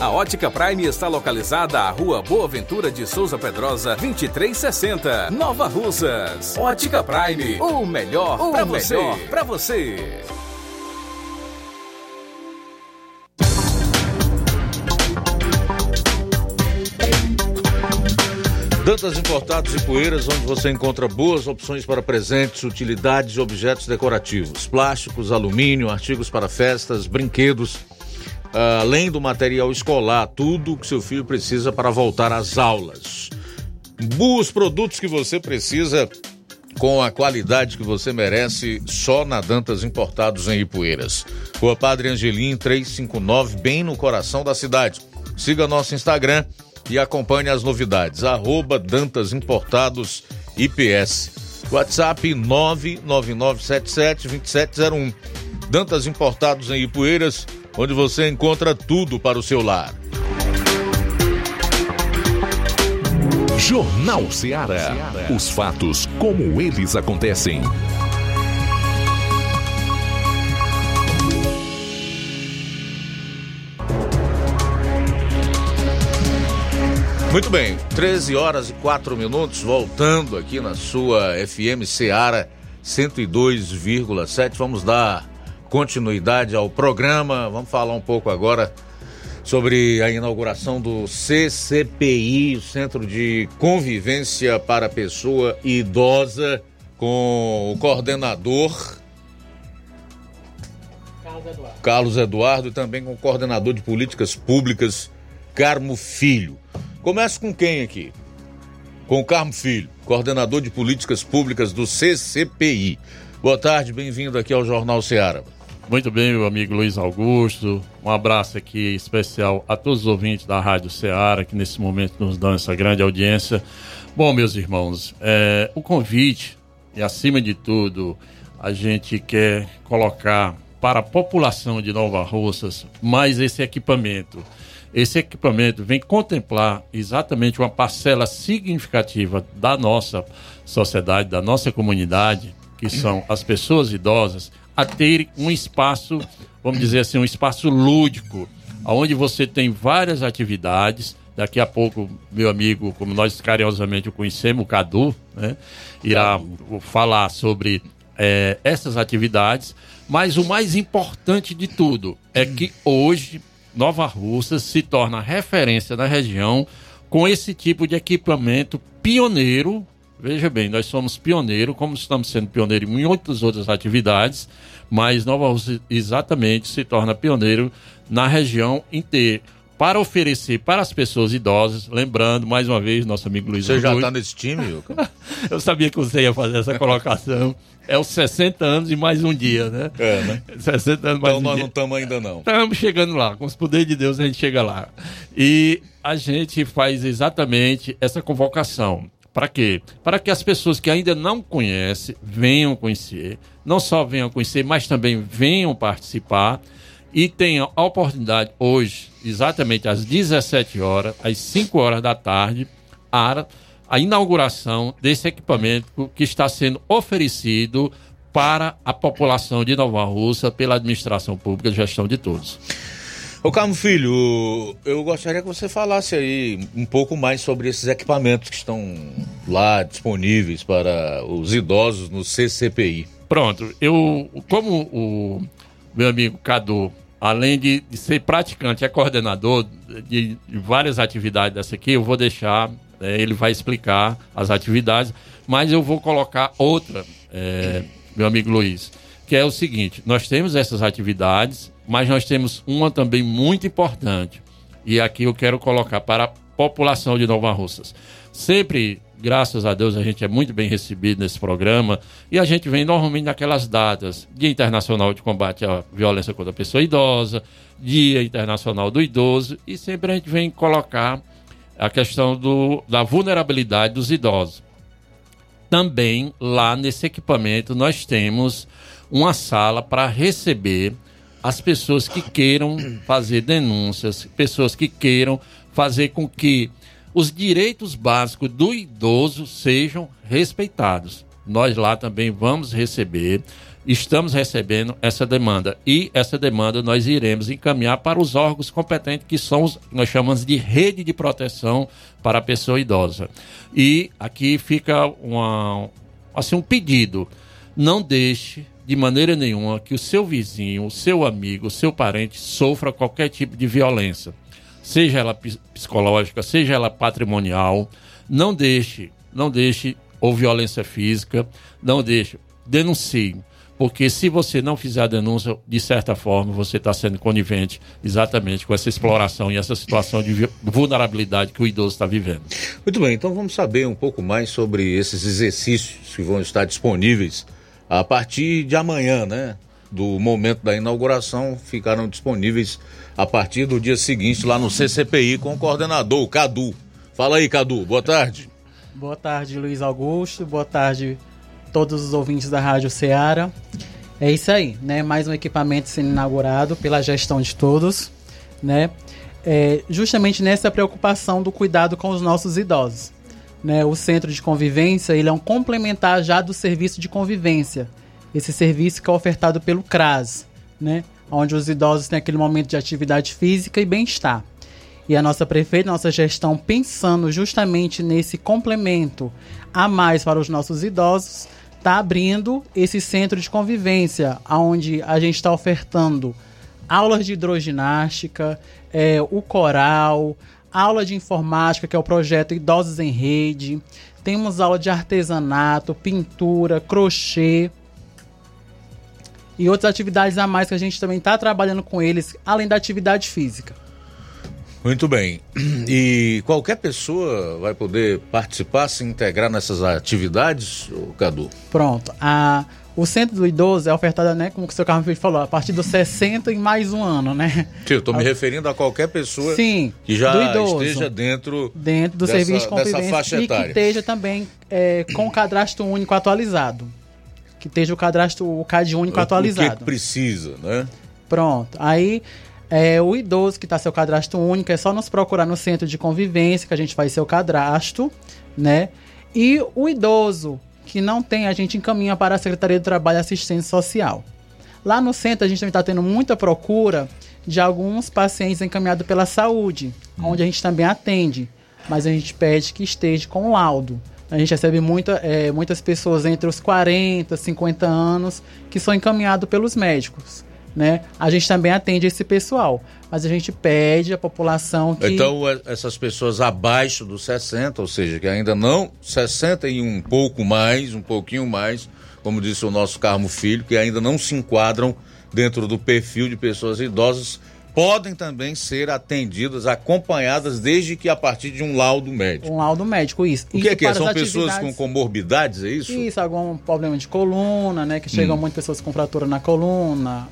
A Ótica Prime está localizada à Rua Boa Ventura de Souza Pedrosa, 2360, Nova Russas. Ótica Prime, o melhor para você. Pra você. Dantas Importados e Poeiras, onde você encontra boas opções para presentes, utilidades e objetos decorativos, plásticos, alumínio, artigos para festas, brinquedos, além do material escolar, tudo que seu filho precisa para voltar às aulas. Os produtos que você precisa com a qualidade que você merece só na Dantas Importados em Ipueiras. Rua Padre Angelim 359, bem no coração da cidade. Siga nosso Instagram e acompanhe as novidades. Arroba Dantas Importados IPS. WhatsApp 999772701. Dantas Importados em Ipueiras, onde você encontra tudo para o seu lar. Jornal Ceará. Os fatos como eles acontecem. Muito bem, 13 horas e 4 minutos, voltando aqui na sua FM Ceará 102,7. Vamos dar continuidade ao programa. Vamos falar um pouco agora sobre a inauguração do CCPI, o Centro de Convivência para Pessoa Idosa, com o coordenador Carlos Eduardo. Carlos Eduardo e também com o coordenador de políticas públicas, Carmo Filho. Começa com quem aqui? Com o Carmo Filho, coordenador de políticas públicas do CCPI. Boa tarde, bem-vindo aqui ao Jornal Ceará. Muito bem, meu amigo Luiz Augusto. Um abraço aqui especial a todos os ouvintes da Rádio Ceará, que nesse momento nos dão essa grande audiência. Bom, meus irmãos, é, o convite, e acima de tudo, a gente quer colocar para a população de Nova Russas mais esse equipamento. Esse equipamento vem contemplar exatamente uma parcela significativa da nossa sociedade, da nossa comunidade, que são as pessoas idosas, a ter um espaço, vamos dizer assim, um espaço lúdico, onde você tem várias atividades. Daqui a pouco, meu amigo, como nós carinhosamente o conhecemos, o Cadu, né, irá falar sobre é, essas atividades. Mas o mais importante de tudo é que hoje Nova Russa se torna referência na região com esse tipo de equipamento pioneiro. Veja bem, nós somos pioneiro, como estamos sendo pioneiro em muitas outras atividades, mas Nova Russa exatamente se torna pioneiro na região inteira para oferecer para as pessoas idosas, lembrando mais uma vez nosso amigo Luiz Você já está nesse time? Eu sabia que você ia fazer essa colocação. É os 60 anos e mais um dia, né? É, né? 60 anos mais Então um nós dia. não estamos ainda não. Estamos chegando lá, com os poderes de Deus a gente chega lá. E a gente faz exatamente essa convocação. Para quê? Para que as pessoas que ainda não conhecem venham conhecer, não só venham conhecer, mas também venham participar e tenham a oportunidade hoje, exatamente às 17 horas, às 5 horas da tarde, a, a inauguração desse equipamento que está sendo oferecido para a população de Nova Russa pela administração pública e gestão de todos. Ô Carmo Filho, eu gostaria que você falasse aí um pouco mais sobre esses equipamentos que estão lá disponíveis para os idosos no CCPI. Pronto, eu, como o meu amigo Cadu, além de, de ser praticante, é coordenador de, de várias atividades dessa aqui, eu vou deixar, é, ele vai explicar as atividades, mas eu vou colocar outra, é, meu amigo Luiz, que é o seguinte: nós temos essas atividades, mas nós temos uma também muito importante, e aqui eu quero colocar para a população de Nova Russas. Sempre graças a Deus a gente é muito bem recebido nesse programa e a gente vem normalmente naquelas datas Dia Internacional de Combate à Violência contra a Pessoa Idosa, Dia Internacional do Idoso e sempre a gente vem colocar a questão do, da vulnerabilidade dos idosos. Também lá nesse equipamento nós temos uma sala para receber as pessoas que queiram fazer denúncias, pessoas que queiram fazer com que os direitos básicos do idoso sejam respeitados. Nós lá também vamos receber, estamos recebendo essa demanda e essa demanda nós iremos encaminhar para os órgãos competentes que são os nós chamamos de rede de proteção para a pessoa idosa. E aqui fica uma, assim um pedido: não deixe de maneira nenhuma que o seu vizinho, o seu amigo, o seu parente sofra qualquer tipo de violência seja ela psicológica, seja ela patrimonial. Não deixe, não deixe, ou violência física, não deixe, denuncie. Porque se você não fizer a denúncia, de certa forma, você está sendo conivente exatamente com essa exploração e essa situação de vulnerabilidade que o idoso está vivendo. Muito bem, então vamos saber um pouco mais sobre esses exercícios que vão estar disponíveis a partir de amanhã, né? Do momento da inauguração, ficarão disponíveis a partir do dia seguinte lá no CCPI com o coordenador, Cadu. Fala aí, Cadu, boa tarde. Boa tarde, Luiz Augusto. Boa tarde, todos os ouvintes da Rádio Ceará. É isso aí, né? Mais um equipamento sendo inaugurado pela gestão de todos, né? É, justamente nessa preocupação do cuidado com os nossos idosos. Né? O centro de convivência ele é um complementar já do serviço de convivência. Esse serviço que é ofertado pelo CRAS, né? onde os idosos têm aquele momento de atividade física e bem-estar. E a nossa prefeita, nossa gestão, pensando justamente nesse complemento a mais para os nossos idosos, está abrindo esse centro de convivência, onde a gente está ofertando aulas de hidroginástica, é, o coral, aula de informática, que é o projeto Idosos em Rede, temos aula de artesanato, pintura, crochê, e outras atividades a mais que a gente também está trabalhando com eles, além da atividade física. Muito bem. E qualquer pessoa vai poder participar, se integrar nessas atividades, Cadu? Pronto. A, o Centro do Idoso é ofertado, né, como o seu Carlos falou, a partir dos 60 e mais um ano, né? Sim, eu estou me referindo a qualquer pessoa Sim, que já esteja dentro, dentro do dessa, serviço de convivência e que esteja também é, com o cadastro único atualizado que esteja o cadastro, o CAD único o, atualizado. O que, que precisa, né? Pronto. Aí é, o idoso que está seu cadastro único é só nos procurar no centro de convivência que a gente faz seu cadastro, né? E o idoso que não tem, a gente encaminha para a Secretaria de Trabalho e Assistência Social. Lá no centro a gente também está tendo muita procura de alguns pacientes encaminhados pela saúde, hum. onde a gente também atende, mas a gente pede que esteja com laudo. A gente recebe muita, é, muitas pessoas entre os 40, 50 anos que são encaminhados pelos médicos. Né? A gente também atende esse pessoal, mas a gente pede à população que. Então, é, essas pessoas abaixo dos 60, ou seja, que ainda não, 60 e um pouco mais, um pouquinho mais, como disse o nosso Carmo Filho, que ainda não se enquadram dentro do perfil de pessoas idosas, podem também ser atendidas, acompanhadas, desde que a partir de um laudo médico. Um laudo médico, isso. O que é que é? São pessoas com comorbidades, é isso? Isso, algum problema de coluna, né? Que chegam hum. muitas pessoas com fratura na coluna.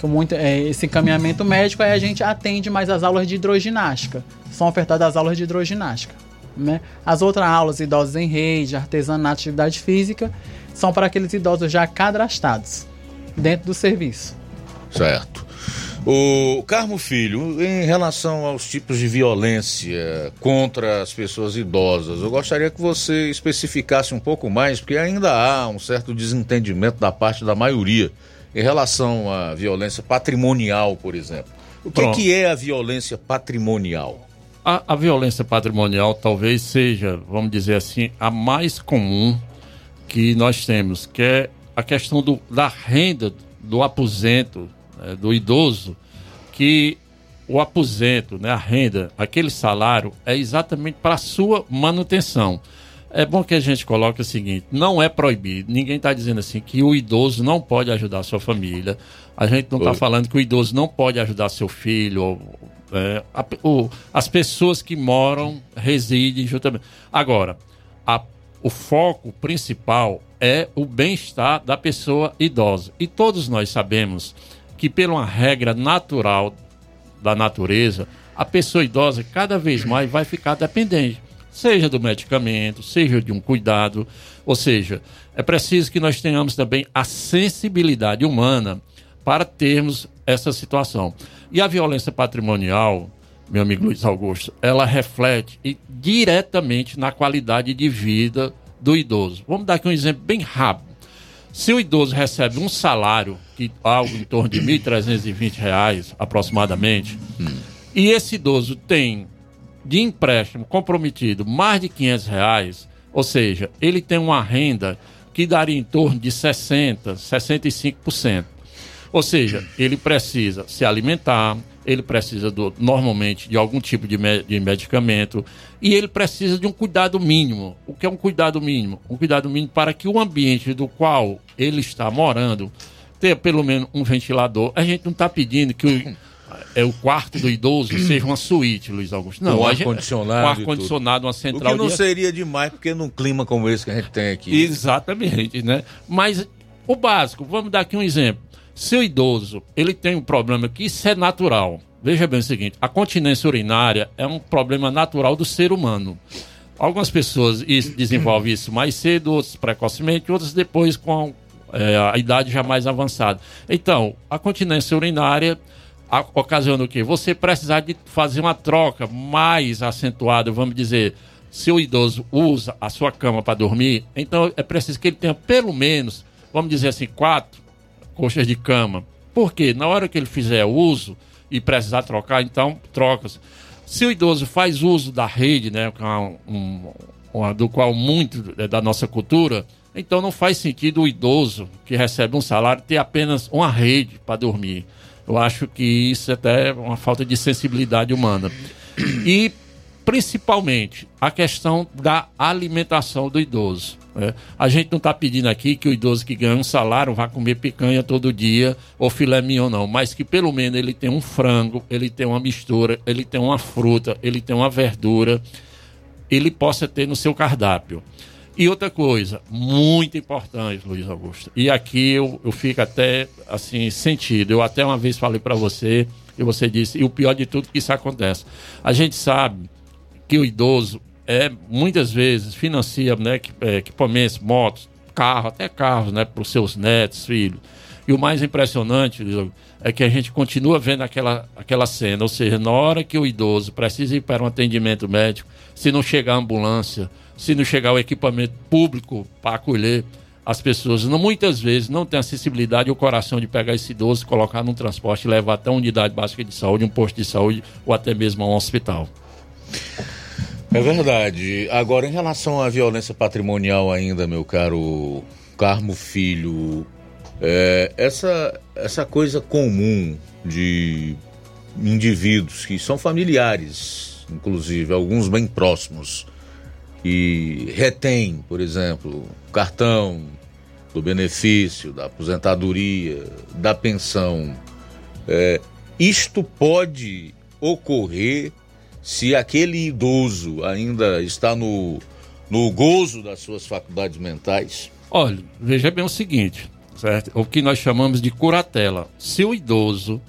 Com muito, é, esse encaminhamento médico, aí a gente atende mais as aulas de hidroginástica. São ofertadas as aulas de hidroginástica. Né? As outras aulas, idosos em rede, artesanato, atividade física, são para aqueles idosos já cadastrados dentro do serviço. Certo. O Carmo Filho, em relação aos tipos de violência contra as pessoas idosas, eu gostaria que você especificasse um pouco mais, porque ainda há um certo desentendimento da parte da maioria em relação à violência patrimonial, por exemplo. O que, que é a violência patrimonial? A, a, violência patrimonial talvez seja, vamos dizer assim, a mais comum que nós temos, que é a questão do, da renda do aposento, né, do idoso, que o aposento, né, a renda, aquele salário é exatamente para a sua manutenção. É bom que a gente coloque o seguinte: não é proibido. Ninguém está dizendo assim que o idoso não pode ajudar a sua família. A gente não está falando que o idoso não pode ajudar seu filho. Ou, é, a, o, as pessoas que moram, residem juntamente. Agora, a, o foco principal é o bem-estar da pessoa idosa. E todos nós sabemos que, pela uma regra natural da natureza, a pessoa idosa cada vez mais vai ficar dependente, seja do medicamento, seja de um cuidado. Ou seja, é preciso que nós tenhamos também a sensibilidade humana para termos essa situação. E a violência patrimonial, meu amigo Luiz Augusto, ela reflete diretamente na qualidade de vida do idoso. Vamos dar aqui um exemplo bem rápido. Se o idoso recebe um salário, que algo em torno de R$ 1.320 aproximadamente, hum. e esse idoso tem de empréstimo comprometido mais de R$ reais, ou seja, ele tem uma renda que daria em torno de 60%, 65%. Ou seja, ele precisa se alimentar, ele precisa do, normalmente de algum tipo de, me, de medicamento e ele precisa de um cuidado mínimo. O que é um cuidado mínimo? Um cuidado mínimo para que o ambiente do qual ele está morando tenha pelo menos um ventilador. A gente não está pedindo que o, é, o quarto do idoso seja uma suíte, Luiz Augusto. Não, um ar-condicionado. Um ar-condicionado, uma central. O que não de... seria demais, porque num clima como esse que a gente tem aqui. Exatamente, né? Mas o básico, vamos dar aqui um exemplo. Se o idoso ele tem um problema que isso é natural. Veja bem o seguinte: a continência urinária é um problema natural do ser humano. Algumas pessoas desenvolvem isso mais cedo, outras precocemente, outras depois com é, a idade já mais avançada. Então, a continência urinária ocasiona o quê? Você precisar de fazer uma troca mais acentuada, vamos dizer, se o idoso usa a sua cama para dormir, então é preciso que ele tenha pelo menos, vamos dizer assim, quatro coxas de cama. Porque na hora que ele fizer uso e precisar trocar, então troca-se. Se o idoso faz uso da rede, né, é um, um, do qual muito é da nossa cultura, então não faz sentido o idoso que recebe um salário ter apenas uma rede para dormir. Eu acho que isso é até é uma falta de sensibilidade humana. E principalmente a questão da alimentação do idoso. Né? A gente não está pedindo aqui que o idoso que ganha um salário vá comer picanha todo dia ou filé mignon, não, mas que pelo menos ele tenha um frango, ele tenha uma mistura, ele tenha uma fruta, ele tenha uma verdura, ele possa ter no seu cardápio. E outra coisa, muito importante, Luiz Augusto, e aqui eu, eu fico até assim sentido. Eu até uma vez falei para você, e você disse, e o pior de tudo que isso acontece. A gente sabe que o idoso é muitas vezes financia né, é, equipamentos, motos, carro, até carros, né, para os seus netos, filhos. E o mais impressionante é que a gente continua vendo aquela, aquela cena, ou seja, na hora que o idoso precisa ir para um atendimento médico, se não chegar a ambulância, se não chegar o equipamento público para acolher, as pessoas não, muitas vezes não têm acessibilidade ou coração de pegar esse idoso, colocar num transporte e levar até uma unidade básica de saúde, um posto de saúde ou até mesmo a um hospital. É verdade. Agora, em relação à violência patrimonial ainda, meu caro Carmo Filho, é, essa, essa coisa comum de indivíduos que são familiares, inclusive, alguns bem próximos, e retém, por exemplo, cartão do benefício, da aposentadoria, da pensão. É, isto pode ocorrer se aquele idoso ainda está no, no gozo das suas faculdades mentais? Olha, veja bem o seguinte, certo? O que nós chamamos de curatela. Se o idoso,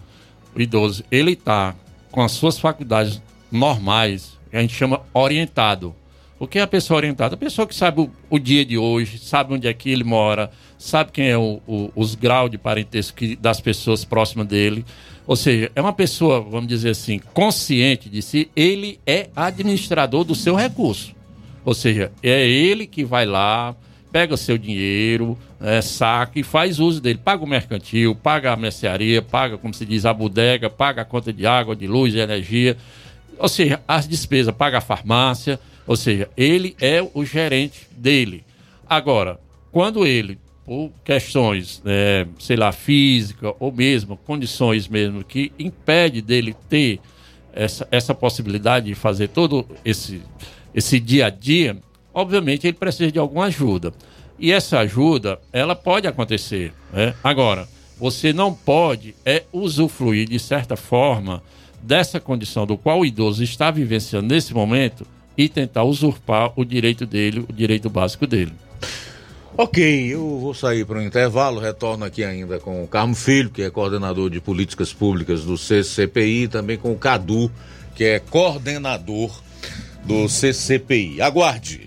o idoso, ele está com as suas faculdades normais, a gente chama orientado. O que é a pessoa orientada? A pessoa que sabe o, o dia de hoje, sabe onde é que ele mora, sabe quem é o, o, os graus de parentesco das pessoas próximas dele. Ou seja, é uma pessoa, vamos dizer assim, consciente de si, ele é administrador do seu recurso. Ou seja, é ele que vai lá, pega o seu dinheiro, é, saca e faz uso dele. Paga o mercantil, paga a mercearia, paga, como se diz, a bodega, paga a conta de água, de luz, de energia. Ou seja, as despesas, paga a farmácia. Ou seja, ele é o gerente dele. Agora, quando ele, por questões, é, sei lá, física ou mesmo condições mesmo que impede dele ter essa, essa possibilidade de fazer todo esse, esse dia a dia, obviamente ele precisa de alguma ajuda. E essa ajuda, ela pode acontecer. Né? Agora, você não pode é usufruir de certa forma dessa condição do qual o idoso está vivenciando nesse momento e tentar usurpar o direito dele, o direito básico dele. Ok, eu vou sair para o intervalo, retorno aqui ainda com o Carmo Filho, que é coordenador de políticas públicas do CCPI, e também com o Cadu, que é coordenador do CCPI. Aguarde.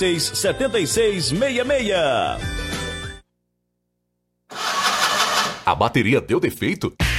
76 7666. A bateria deu defeito?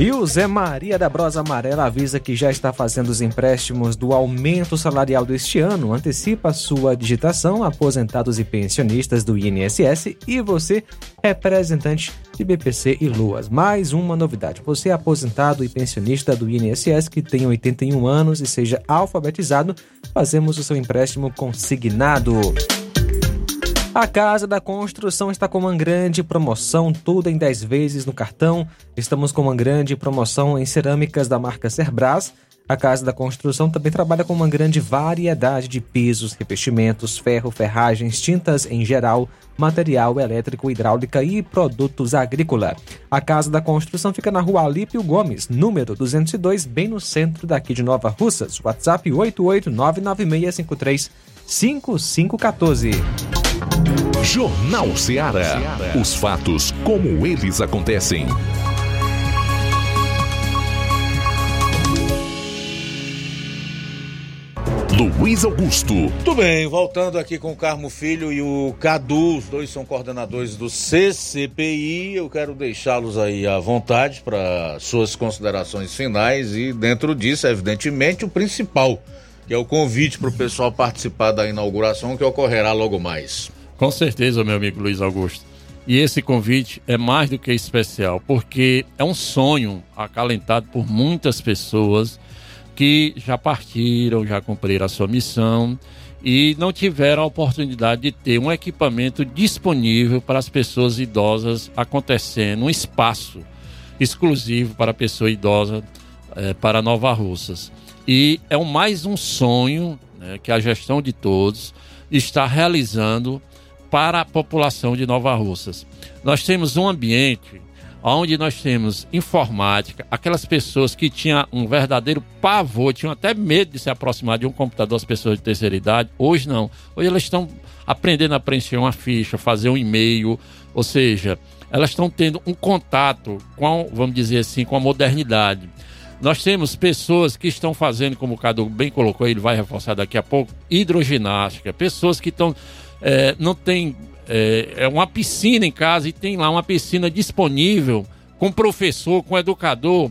E o Zé Maria da Brosa Amarela avisa que já está fazendo os empréstimos do aumento salarial deste ano, antecipa sua digitação, aposentados e pensionistas do INSS e você, representante de BPC e Luas. Mais uma novidade: você é aposentado e pensionista do INSS que tem 81 anos e seja alfabetizado, fazemos o seu empréstimo consignado. A Casa da Construção está com uma grande promoção, tudo em 10 vezes no cartão. Estamos com uma grande promoção em cerâmicas da marca Cerbras. A Casa da Construção também trabalha com uma grande variedade de pisos, revestimentos, ferro, ferragens, tintas em geral, material elétrico, hidráulica e produtos agrícola. A Casa da Construção fica na rua Alípio Gomes, número 202, bem no centro daqui de Nova Russas. WhatsApp 8899653 5514. Jornal Ceará. Os fatos como eles acontecem. Luiz Augusto. Tudo bem, voltando aqui com o Carmo Filho e o Cadu, os dois são coordenadores do CCPI. Eu quero deixá-los aí à vontade para suas considerações finais e, dentro disso, evidentemente, o principal, que é o convite para o pessoal participar da inauguração que ocorrerá logo mais. Com certeza, meu amigo Luiz Augusto. E esse convite é mais do que especial, porque é um sonho acalentado por muitas pessoas que já partiram, já cumpriram a sua missão e não tiveram a oportunidade de ter um equipamento disponível para as pessoas idosas acontecendo, um espaço exclusivo para a pessoa idosa é, para Nova Russas. E é mais um sonho né, que a gestão de todos está realizando para a população de Nova Russas. Nós temos um ambiente onde nós temos informática, aquelas pessoas que tinham um verdadeiro pavor, tinham até medo de se aproximar de um computador, as pessoas de terceira idade, hoje não. Hoje elas estão aprendendo a preencher uma ficha, fazer um e-mail, ou seja, elas estão tendo um contato com, vamos dizer assim, com a modernidade. Nós temos pessoas que estão fazendo, como o Cadu bem colocou, ele vai reforçar daqui a pouco, hidroginástica, pessoas que estão é, não tem é, é uma piscina em casa e tem lá uma piscina disponível com professor, com educador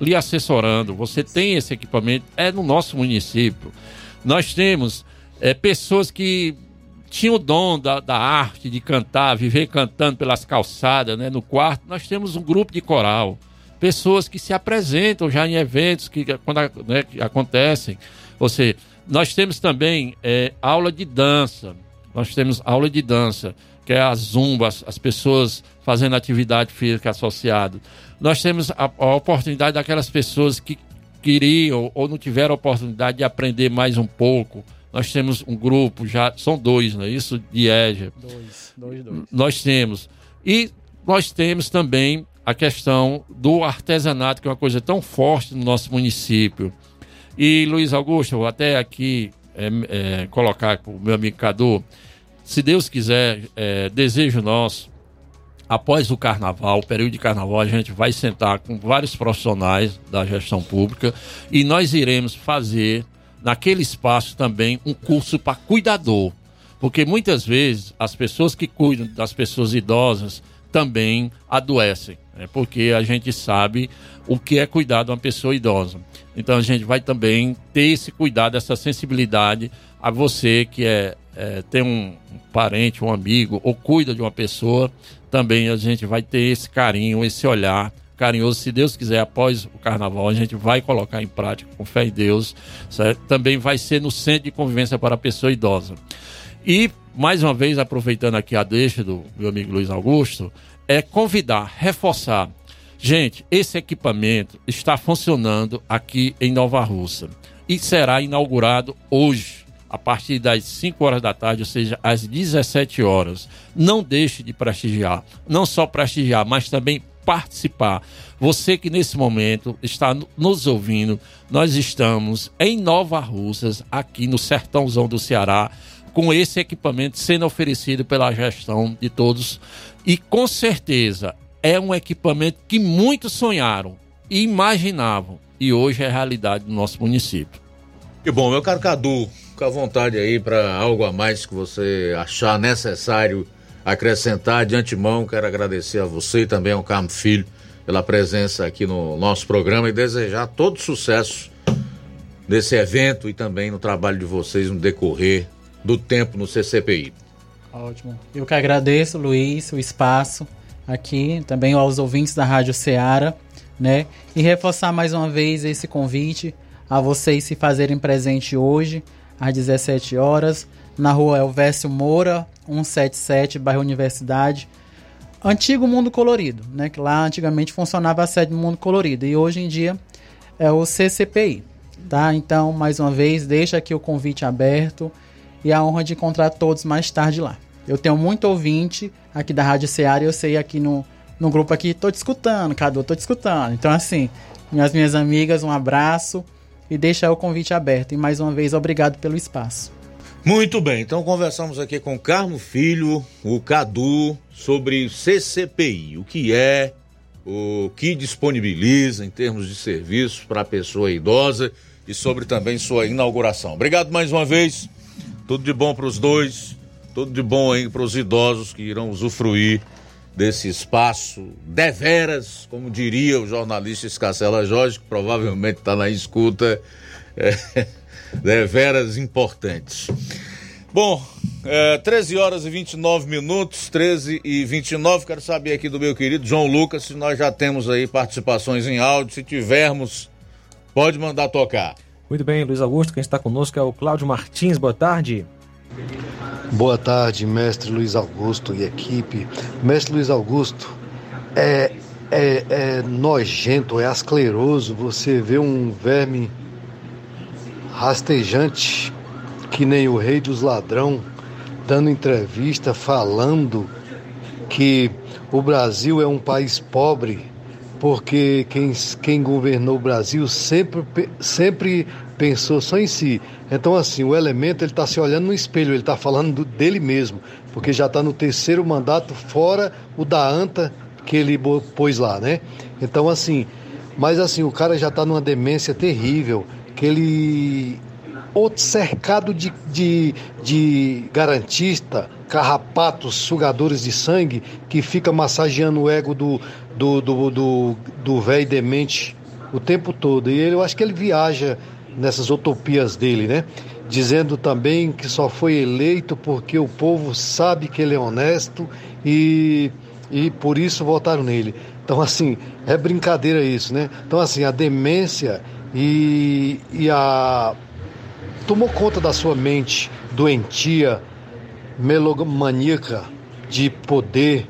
lhe assessorando. Você tem esse equipamento, é no nosso município. Nós temos é, pessoas que tinham o dom da, da, arte de cantar, viver cantando pelas calçadas, né? No quarto, nós temos um grupo de coral. Pessoas que se apresentam já em eventos que, quando, né, que acontecem. Ou seja, nós temos também é, aula de dança. Nós temos aula de dança, que é a zumba, as, as pessoas fazendo atividade física associada. Nós temos a, a oportunidade daquelas pessoas que queriam ou não tiveram a oportunidade de aprender mais um pouco. Nós temos um grupo, já são dois, não é isso? De EJA. Dois, dois, dois. Nós temos. E nós temos também a questão do artesanato, que é uma coisa tão forte no nosso município. E Luiz Augusto, vou até aqui é, é, colocar para o meu amigo Cadu, se Deus quiser, é, desejo nosso, após o carnaval, o período de carnaval, a gente vai sentar com vários profissionais da gestão pública e nós iremos fazer naquele espaço também um curso para cuidador. Porque muitas vezes as pessoas que cuidam das pessoas idosas também adoecem, né? porque a gente sabe o que é cuidar de uma pessoa idosa. Então a gente vai também ter esse cuidado, essa sensibilidade a você que é, é tem um parente, um amigo ou cuida de uma pessoa, também a gente vai ter esse carinho, esse olhar carinhoso. Se Deus quiser, após o carnaval, a gente vai colocar em prática, com fé em Deus. Certo? Também vai ser no centro de convivência para a pessoa idosa. E, mais uma vez, aproveitando aqui a deixa do meu amigo Luiz Augusto, é convidar, reforçar. Gente, esse equipamento está funcionando aqui em Nova Russa e será inaugurado hoje, a partir das 5 horas da tarde, ou seja, às 17 horas. Não deixe de prestigiar, não só prestigiar, mas também participar. Você que nesse momento está nos ouvindo, nós estamos em Nova Russas, aqui no sertãozão do Ceará, com esse equipamento sendo oferecido pela gestão de todos. E com certeza é um equipamento que muitos sonharam e imaginavam. E hoje é realidade do nosso município. Que bom, meu caro Cadu, fica à vontade aí para algo a mais que você achar necessário acrescentar. De antemão, quero agradecer a você e também ao Carmo Filho pela presença aqui no nosso programa e desejar todo sucesso nesse evento e também no trabalho de vocês no decorrer do tempo no CCPI. Ótimo. Eu que agradeço, Luiz, o espaço aqui, também aos ouvintes da Rádio Ceará, né? E reforçar mais uma vez esse convite a vocês se fazerem presente hoje, às 17 horas, na rua Elvésio Moura, 177, bairro Universidade. Antigo Mundo Colorido, né? Que lá antigamente funcionava a sede do Mundo Colorido e hoje em dia é o CCPI, tá? Então, mais uma vez, deixa aqui o convite aberto e a honra de encontrar todos mais tarde lá. Eu tenho muito ouvinte aqui da Rádio Ceará e eu sei aqui no, no grupo aqui, tô te escutando, Cadu, tô te escutando. Então, assim, minhas minhas amigas, um abraço e deixa o convite aberto. E mais uma vez, obrigado pelo espaço. Muito bem, então conversamos aqui com Carmo Filho, o Cadu, sobre CCPI, o que é, o que disponibiliza em termos de serviços para a pessoa idosa e sobre também sua inauguração. Obrigado mais uma vez, tudo de bom para os dois, tudo de bom aí para os idosos que irão usufruir desse espaço deveras, como diria o jornalista Escacela Jorge, que provavelmente está na escuta. É, deveras importantes. Bom, é, 13 horas e 29 minutos, 13 e 29. Quero saber aqui do meu querido João Lucas se nós já temos aí participações em áudio. Se tivermos, pode mandar tocar. Muito bem, Luiz Augusto. Quem está conosco é o Cláudio Martins. Boa tarde. Boa tarde, mestre Luiz Augusto e equipe. Mestre Luiz Augusto, é, é, é nojento, é ascleroso você ver um verme rastejante, que nem o rei dos ladrão, dando entrevista falando que o Brasil é um país pobre, porque quem, quem governou o Brasil sempre, sempre pensou só em si. Então, assim, o elemento ele está se olhando no espelho, ele está falando dele mesmo, porque já está no terceiro mandato, fora o da ANTA que ele pôs lá, né? Então, assim, mas assim, o cara já está numa demência terrível aquele outro cercado de, de, de garantista, carrapatos, sugadores de sangue, que fica massageando o ego do do do, do, do velho demente o tempo todo. E ele, eu acho que ele viaja nessas utopias dele, né? Dizendo também que só foi eleito porque o povo sabe que ele é honesto e, e por isso votaram nele. Então, assim, é brincadeira isso, né? Então, assim, a demência e, e a tomou conta da sua mente doentia, melomaníaca de poder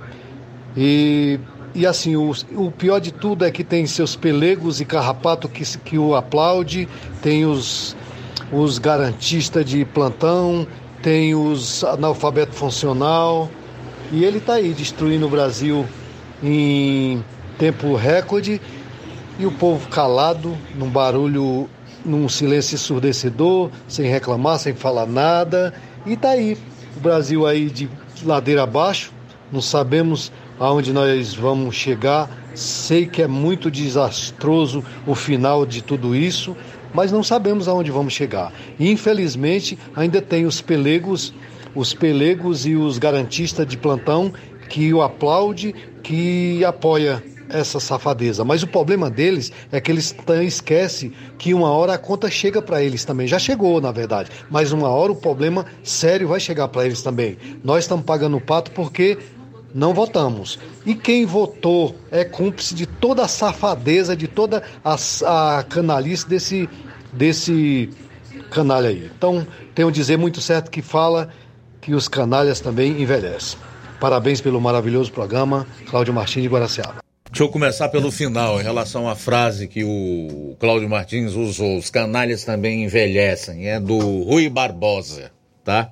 e e assim, o, o pior de tudo é que tem seus pelegos e carrapato que, que o aplaude, tem os, os garantistas de plantão, tem os analfabeto funcional, e ele está aí destruindo o Brasil em tempo recorde e o povo calado, num barulho, num silêncio ensurdecedor, sem reclamar, sem falar nada. E tá aí, o Brasil aí de ladeira abaixo, não sabemos aonde nós vamos chegar. Sei que é muito desastroso o final de tudo isso, mas não sabemos aonde vamos chegar. Infelizmente, ainda tem os pelegos, os pelegos e os garantistas de plantão que o aplaude, que apoia essa safadeza. Mas o problema deles é que eles esquecem que uma hora a conta chega para eles também. Já chegou, na verdade. Mas uma hora o problema sério vai chegar para eles também. Nós estamos pagando o pato porque não votamos. E quem votou é cúmplice de toda a safadeza, de toda a, a canalice desse, desse canalha aí. Então, tenho a dizer muito certo que fala que os canalhas também envelhecem. Parabéns pelo maravilhoso programa, Cláudio Martins de Guaraciaba. Deixa eu começar pelo final, em relação à frase que o Cláudio Martins usou. Os canalhas também envelhecem. É do Rui Barbosa, tá?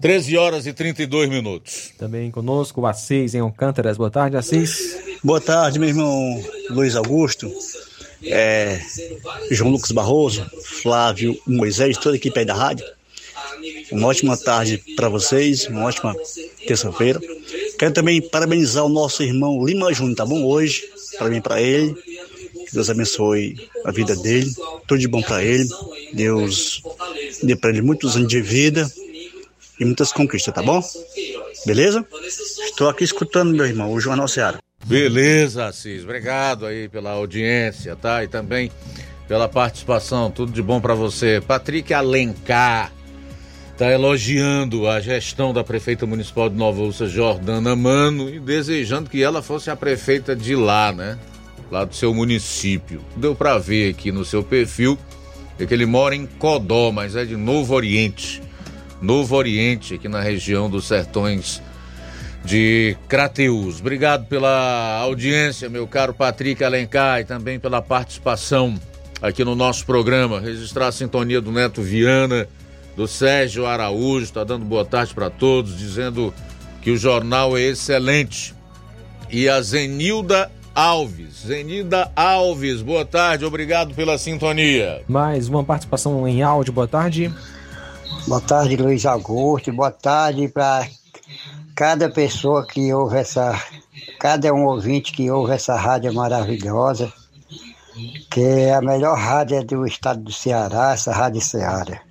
13 horas e 32 minutos. Também conosco o Assis em Alcântaras. Boa tarde, Assis. Boa tarde, meu irmão Luiz Augusto, é, João Lucas Barroso, Flávio Moisés, toda a equipe aí da rádio. Uma ótima tarde para vocês, uma ótima terça-feira. Quero também parabenizar o nosso irmão Lima Júnior, tá bom? Hoje, parabéns para ele. Que Deus abençoe a vida dele, tudo de bom para ele. Deus dê para ele muitos anos de vida e muitas conquistas, tá bom? Beleza? Estou aqui escutando, meu irmão, o Jornal Seara. Beleza, Assis. Obrigado aí pela audiência, tá? E também pela participação. Tudo de bom para você. Patrick Alencar está elogiando a gestão da prefeita municipal de Nova Ursa, Jordana Mano, e desejando que ela fosse a prefeita de lá, né? Lá do seu município. Deu para ver aqui no seu perfil é que ele mora em Codó, mas é de Novo Oriente. Novo Oriente, aqui na região dos Sertões de Crateus. Obrigado pela audiência, meu caro Patrick Alencar, e também pela participação aqui no nosso programa. Registrar a sintonia do Neto Viana do Sérgio Araújo, está dando boa tarde para todos, dizendo que o jornal é excelente. E a Zenilda Alves, Zenilda Alves, boa tarde, obrigado pela sintonia. Mais uma participação em áudio, boa tarde. Boa tarde, Luiz Augusto. Boa tarde para cada pessoa que ouve essa, cada um ouvinte que ouve essa rádio maravilhosa, que é a melhor rádio do estado do Ceará, essa Rádio Ceará.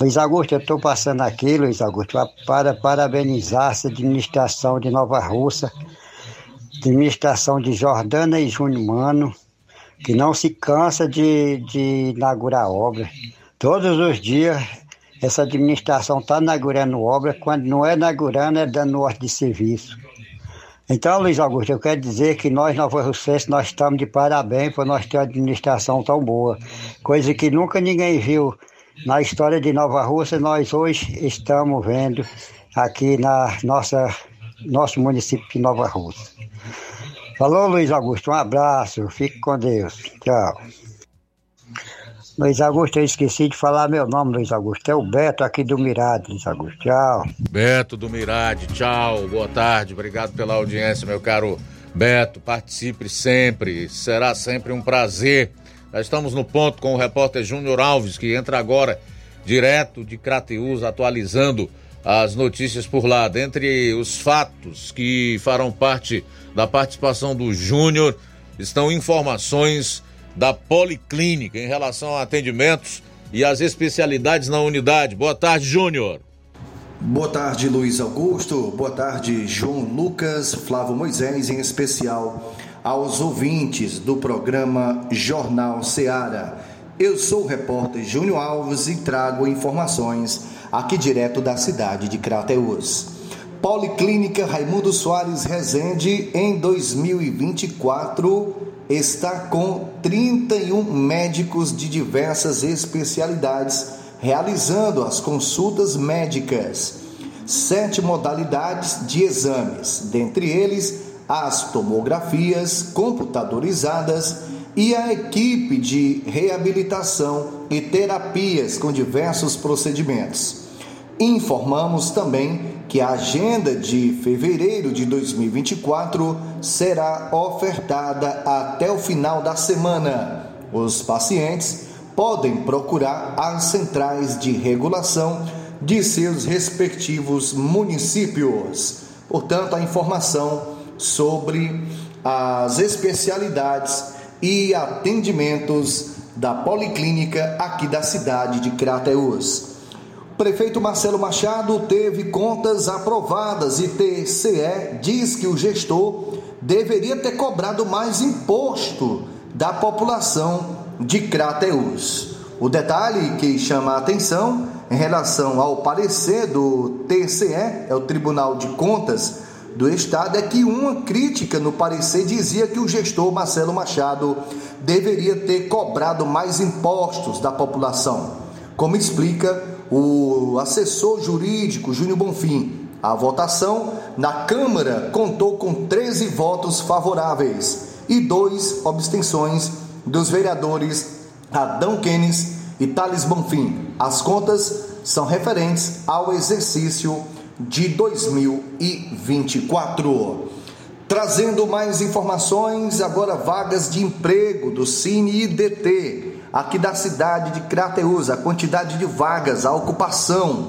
Luiz Augusto, eu estou passando aqui, Luiz Augusto, para parabenizar essa administração de Nova Russa, administração de Jordana e Júnior Mano, que não se cansa de, de inaugurar obra. Todos os dias essa administração está inaugurando obra, quando não é inaugurando, é dando ordem de serviço. Então, Luiz Augusto, eu quero dizer que nós, Nova Russense, nós estamos de parabéns por nós ter uma administração tão boa. Coisa que nunca ninguém viu na história de Nova Rússia, nós hoje estamos vendo aqui na nossa nosso município de Nova Rússia. Falou, Luiz Augusto, um abraço, fique com Deus. Tchau. Luiz Augusto, eu esqueci de falar meu nome, Luiz Augusto. É o Beto aqui do Mirade, Luiz Augusto. Tchau. Beto do Mirade, tchau, boa tarde, obrigado pela audiência, meu caro Beto. Participe sempre, será sempre um prazer já estamos no ponto com o repórter Júnior Alves, que entra agora direto de Crateus, atualizando as notícias por lá. Dentre os fatos que farão parte da participação do Júnior, estão informações da Policlínica em relação a atendimentos e as especialidades na unidade. Boa tarde, Júnior. Boa tarde, Luiz Augusto. Boa tarde, João Lucas, Flávio Moisés, em especial aos ouvintes do programa Jornal Seara. Eu sou o repórter Júnior Alves e trago informações aqui direto da cidade de Crateus. Policlínica Raimundo Soares Rezende em 2024 está com 31 médicos de diversas especialidades realizando as consultas médicas. Sete modalidades de exames, dentre eles as tomografias computadorizadas e a equipe de reabilitação e terapias com diversos procedimentos. Informamos também que a agenda de fevereiro de 2024 será ofertada até o final da semana. Os pacientes podem procurar as centrais de regulação de seus respectivos municípios. Portanto, a informação sobre as especialidades e atendimentos da Policlínica aqui da cidade de Crateus. O prefeito Marcelo Machado teve contas aprovadas e TCE diz que o gestor deveria ter cobrado mais imposto da população de Crateus. O detalhe que chama a atenção em relação ao parecer do TCE, é o Tribunal de Contas do Estado é que uma crítica no parecer dizia que o gestor Marcelo Machado deveria ter cobrado mais impostos da população, como explica o assessor jurídico Júnior Bonfim. A votação na Câmara contou com 13 votos favoráveis e dois abstenções dos vereadores Adão Kenes e Thales Bonfim. As contas são referentes ao exercício de 2024. Trazendo mais informações, agora vagas de emprego do Cine IDT, aqui da cidade de Crateus, a quantidade de vagas, a ocupação.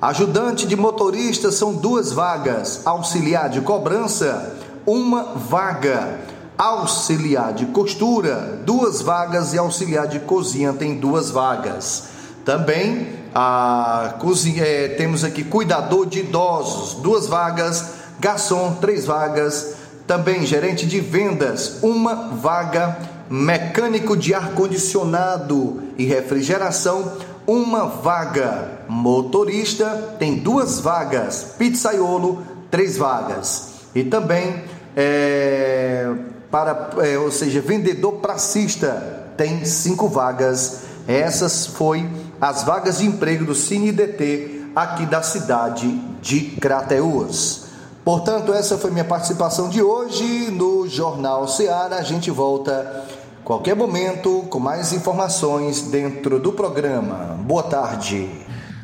Ajudante de motorista são duas vagas, auxiliar de cobrança, uma vaga. Auxiliar de costura, duas vagas e auxiliar de cozinha tem duas vagas. Também a cozinha, é, temos aqui cuidador de idosos, duas vagas, garçom, três vagas, também gerente de vendas, uma vaga, mecânico de ar-condicionado e refrigeração, uma vaga, motorista, tem duas vagas, pizzaiolo, três vagas. E também, é, para, é, ou seja, vendedor pracista, tem cinco vagas. Essas foi as vagas de emprego do CineDT aqui da cidade de Crateús. Portanto, essa foi minha participação de hoje no Jornal Seara. A gente volta qualquer momento com mais informações dentro do programa. Boa tarde.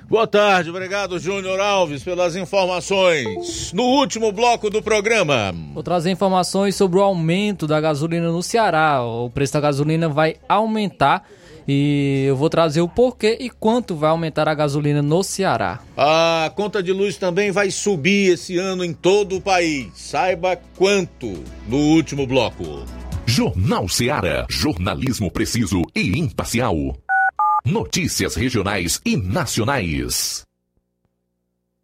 Boa tarde, obrigado Júnior Alves pelas informações. No último bloco do programa. Vou trazer informações sobre o aumento da gasolina no Ceará. O preço da gasolina vai aumentar e eu vou trazer o porquê e quanto vai aumentar a gasolina no Ceará. A conta de luz também vai subir esse ano em todo o país. Saiba quanto no último bloco. Jornal Ceará, jornalismo preciso e imparcial. Notícias regionais e nacionais.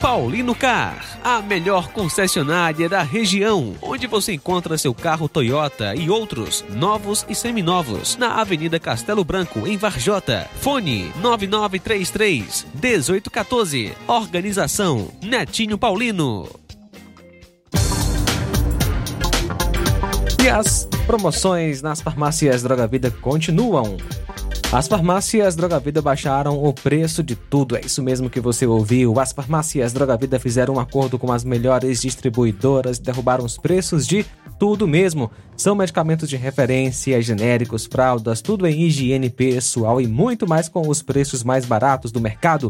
Paulino Car, a melhor concessionária da região, onde você encontra seu carro Toyota e outros novos e seminovos, na Avenida Castelo Branco, em Varjota. Fone 9933 1814. Organização Netinho Paulino. E as promoções nas farmácias Droga Vida continuam. As farmácias Droga Vida baixaram o preço de tudo. É isso mesmo que você ouviu. As farmácias Droga Vida fizeram um acordo com as melhores distribuidoras e derrubaram os preços de tudo mesmo. São medicamentos de referência, genéricos, fraldas, tudo em higiene pessoal e muito mais com os preços mais baratos do mercado.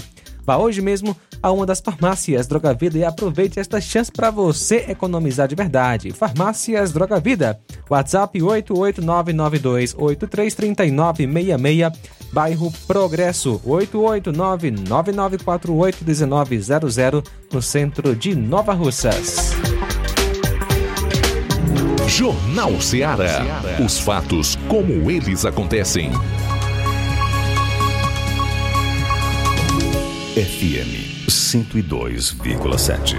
Vá hoje mesmo a uma das farmácias Droga Vida e aproveite esta chance para você economizar de verdade. Farmácias Droga Vida. WhatsApp 88992833966, bairro Progresso 88999481900, no centro de Nova Russas. Jornal Ceará. Os fatos como eles acontecem. FM 102,7.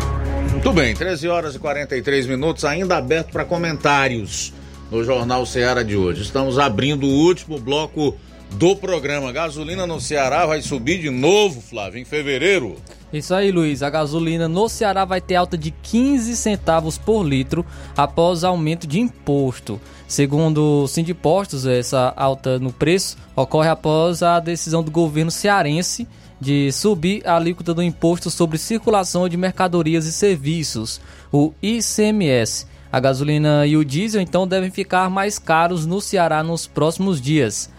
Muito bem, 13 horas e 43 minutos, ainda aberto para comentários no Jornal Ceará de hoje. Estamos abrindo o último bloco do programa. Gasolina no Ceará vai subir de novo, Flávio, em fevereiro. Isso aí, Luiz. A gasolina no Ceará vai ter alta de 15 centavos por litro após aumento de imposto. Segundo o Sindipostos, essa alta no preço ocorre após a decisão do governo cearense de subir a alíquota do imposto sobre circulação de mercadorias e serviços, o ICMS. A gasolina e o diesel então devem ficar mais caros no Ceará nos próximos dias.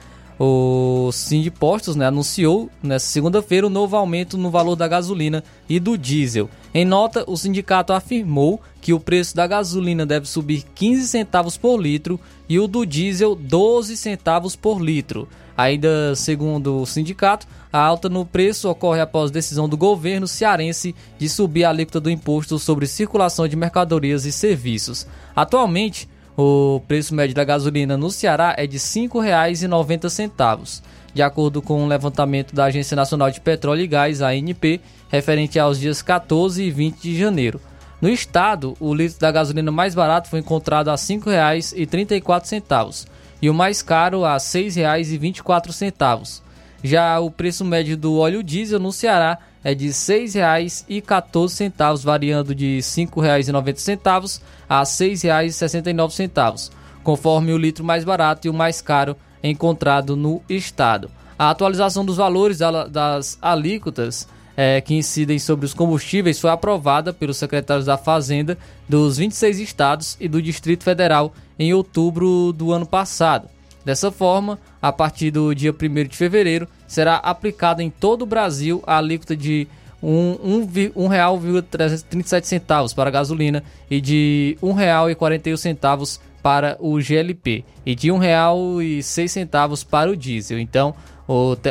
O Sindipostos né, anunciou nesta segunda-feira o novo aumento no valor da gasolina e do diesel. Em nota, o sindicato afirmou que o preço da gasolina deve subir 15 centavos por litro e o do diesel 12 centavos por litro. Ainda segundo o sindicato, a alta no preço ocorre após decisão do governo cearense de subir a alíquota do imposto sobre circulação de mercadorias e serviços. Atualmente, o preço médio da gasolina no Ceará é de R$ 5,90. De acordo com o um levantamento da Agência Nacional de Petróleo e Gás, ANP, referente aos dias 14 e 20 de janeiro. No estado, o litro da gasolina mais barato foi encontrado a R$ 5,34 e o mais caro a R$ 6,24. Já o preço médio do óleo diesel no Ceará é de R$ 6,14, variando de R$ 5,90 a R$ 6,69, conforme o litro mais barato e o mais caro encontrado no estado. A atualização dos valores das alíquotas é, que incidem sobre os combustíveis foi aprovada pelos secretários da Fazenda dos 26 estados e do Distrito Federal em outubro do ano passado. Dessa forma, a partir do dia 1 de fevereiro, será aplicada em todo o Brasil a alíquota de R$ 1,37 para a gasolina e de R$ 1,41 para o GLP e de R$ 1,06 para o diesel. Então,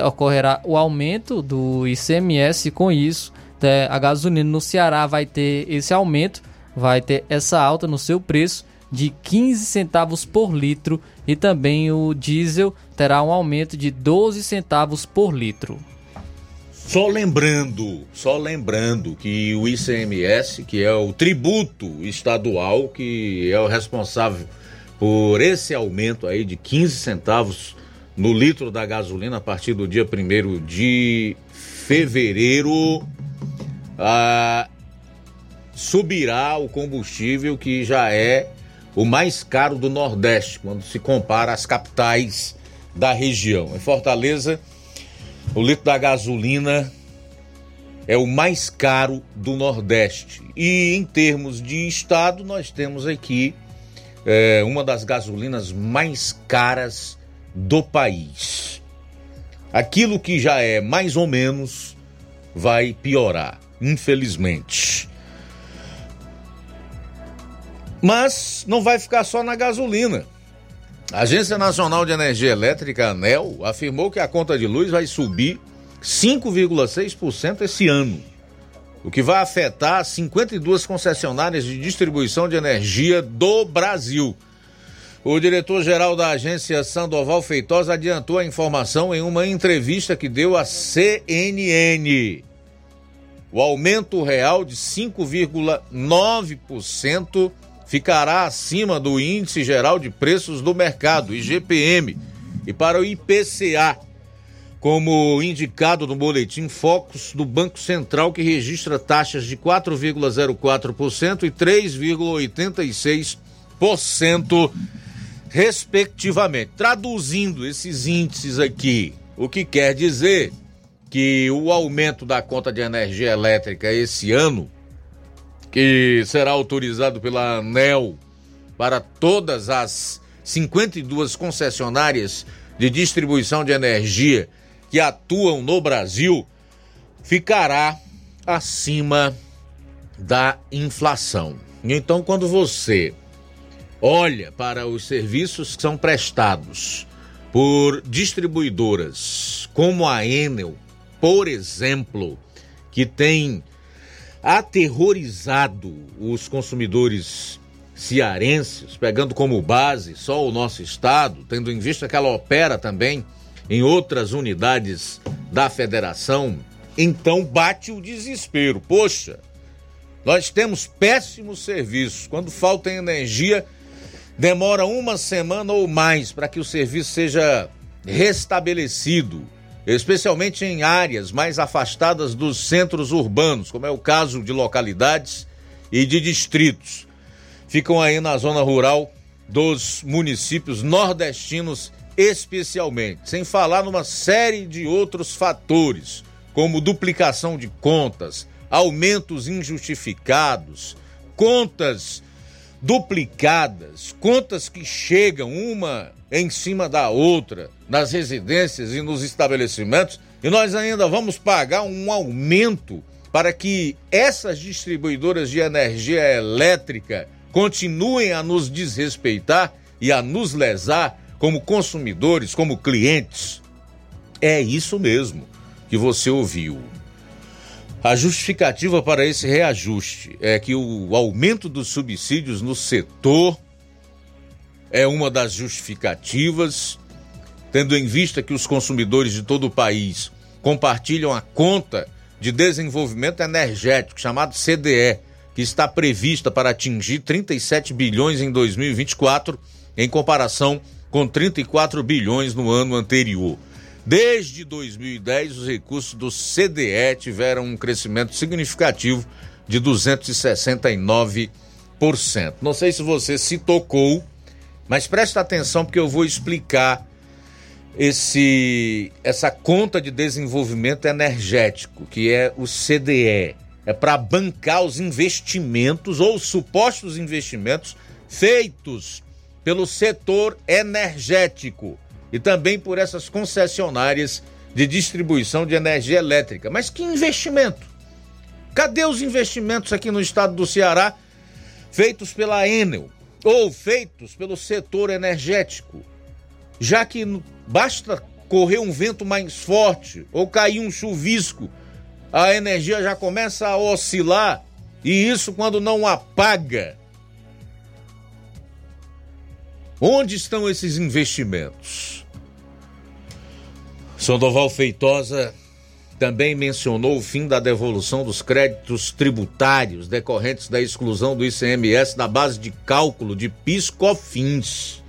ocorrerá o aumento do ICMS com isso. A gasolina no Ceará vai ter esse aumento, vai ter essa alta no seu preço de 15 centavos por litro e também o diesel terá um aumento de 12 centavos por litro. Só lembrando, só lembrando que o ICMS, que é o tributo estadual, que é o responsável por esse aumento aí de 15 centavos no litro da gasolina a partir do dia 1 de fevereiro, ah, subirá o combustível que já é o mais caro do Nordeste, quando se compara às capitais da região. Em Fortaleza, o litro da gasolina é o mais caro do Nordeste. E em termos de estado, nós temos aqui é, uma das gasolinas mais caras do país. Aquilo que já é mais ou menos vai piorar, infelizmente. Mas não vai ficar só na gasolina. A Agência Nacional de Energia Elétrica, ANEL, afirmou que a conta de luz vai subir 5,6% esse ano, o que vai afetar 52 concessionárias de distribuição de energia do Brasil. O diretor-geral da agência, Sandoval Feitosa, adiantou a informação em uma entrevista que deu à CNN. O aumento real de 5,9% ficará acima do Índice Geral de Preços do Mercado, IGPM, e para o IPCA, como indicado no boletim Focus do Banco Central, que registra taxas de 4,04% e 3,86%, respectivamente. Traduzindo esses índices aqui, o que quer dizer que o aumento da conta de energia elétrica esse ano que será autorizado pela ANEL para todas as 52 concessionárias de distribuição de energia que atuam no Brasil ficará acima da inflação. Então, quando você olha para os serviços que são prestados por distribuidoras como a Enel, por exemplo, que tem aterrorizado os consumidores cearenses, pegando como base só o nosso estado, tendo em vista que ela opera também em outras unidades da federação, então bate o desespero. Poxa, nós temos péssimos serviços. Quando falta energia, demora uma semana ou mais para que o serviço seja restabelecido, especialmente em áreas mais afastadas dos centros urbanos, como é o caso de localidades e de distritos. Ficam aí na zona rural dos municípios nordestinos, especialmente, sem falar numa série de outros fatores, como duplicação de contas, aumentos injustificados, contas duplicadas, contas que chegam uma em cima da outra nas residências e nos estabelecimentos, e nós ainda vamos pagar um aumento para que essas distribuidoras de energia elétrica continuem a nos desrespeitar e a nos lesar como consumidores, como clientes. É isso mesmo que você ouviu. A justificativa para esse reajuste é que o aumento dos subsídios no setor é uma das justificativas, tendo em vista que os consumidores de todo o país compartilham a conta de desenvolvimento energético, chamado CDE, que está prevista para atingir 37 bilhões em 2024, em comparação com 34 bilhões no ano anterior. Desde 2010, os recursos do CDE tiveram um crescimento significativo de 269%. Não sei se você se tocou, mas presta atenção porque eu vou explicar esse essa conta de desenvolvimento energético, que é o CDE. É para bancar os investimentos ou supostos investimentos feitos pelo setor energético e também por essas concessionárias de distribuição de energia elétrica. Mas que investimento? Cadê os investimentos aqui no estado do Ceará feitos pela Enel ou feitos pelo setor energético? Já que basta correr um vento mais forte ou cair um chuvisco, a energia já começa a oscilar e isso quando não apaga Onde estão esses investimentos? Sandoval Feitosa também mencionou o fim da devolução dos créditos tributários decorrentes da exclusão do ICMS da base de cálculo de PIS/COFINS.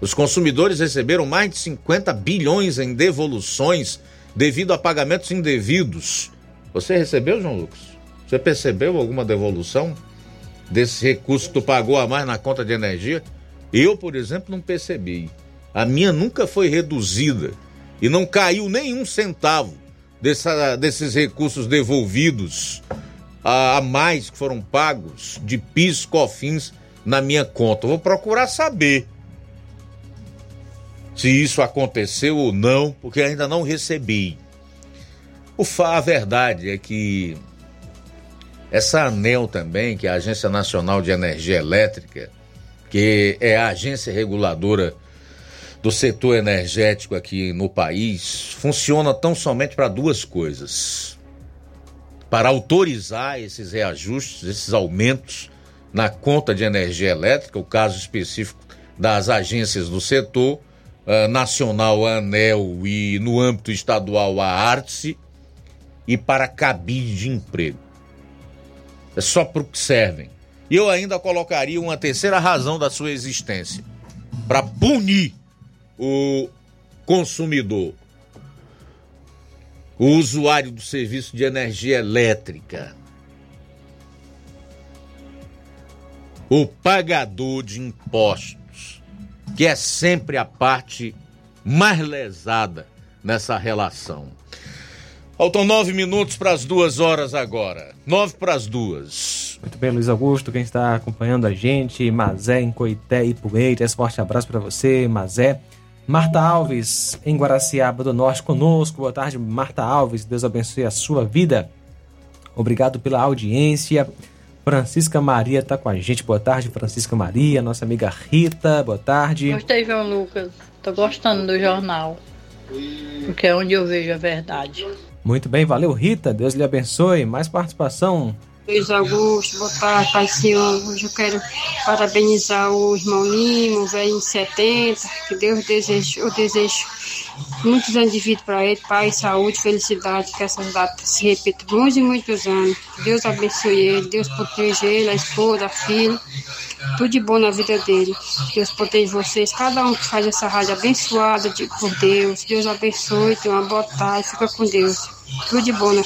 Os consumidores receberam mais de 50 bilhões em devoluções devido a pagamentos indevidos. Você recebeu, João Lucas? Você percebeu alguma devolução desse recurso que tu pagou a mais na conta de energia? Eu, por exemplo, não percebi. A minha nunca foi reduzida e não caiu nenhum centavo dessa, desses recursos devolvidos a, a, mais que foram pagos de PIS, COFINS na minha conta. Vou procurar saber se isso aconteceu ou não, porque ainda não recebi. O fa, a verdade é que essa ANEL também, que é a Agência Nacional de Energia Elétrica, que é a agência reguladora do setor energético aqui no país, funciona tão somente para duas coisas: para autorizar esses reajustes, esses aumentos na conta de energia elétrica, o caso específico das agências do setor uh, nacional, a ANEL, e no âmbito estadual, a ARTSE, e para cabide de emprego. É só para o que servem. E eu ainda colocaria uma terceira razão da sua existência: para punir o consumidor, o usuário do serviço de energia elétrica, o pagador de impostos, que é sempre a parte mais lesada nessa relação. Faltam nove minutos para as duas horas agora. Nove para as duas. Muito bem, Luiz Augusto, quem está acompanhando a gente, Mazé em Coité e Poeiras, forte abraço para você, Mazé. Marta Alves, em Guaraciaba do Norte, conosco. Boa tarde, Marta Alves. Deus abençoe a sua vida. Obrigado pela audiência. Francisca Maria está com a gente. Boa tarde, Francisca Maria. Nossa amiga Rita, boa tarde. Gostei, João Lucas. Tô gostando do jornal. Porque é onde eu vejo a verdade. Muito bem, valeu, Rita. Deus lhe abençoe. Mais participação. Luiz Augusto, boa tarde, Pai Senhor. Hoje eu quero parabenizar o irmão Lima, velho em 70. Que Deus deseje, eu desejo muitos anos de vida para ele, paz, saúde, felicidade. Que essas datas se repitam muitos e muitos anos. Deus abençoe ele, Deus proteja ele, a esposa, a filha. Tudo de bom na vida dele. Deus proteja vocês, cada um que faz essa rádio abençoada de, por Deus. Deus abençoe, tenha uma boa tarde, fica com Deus. Tudo de bom na,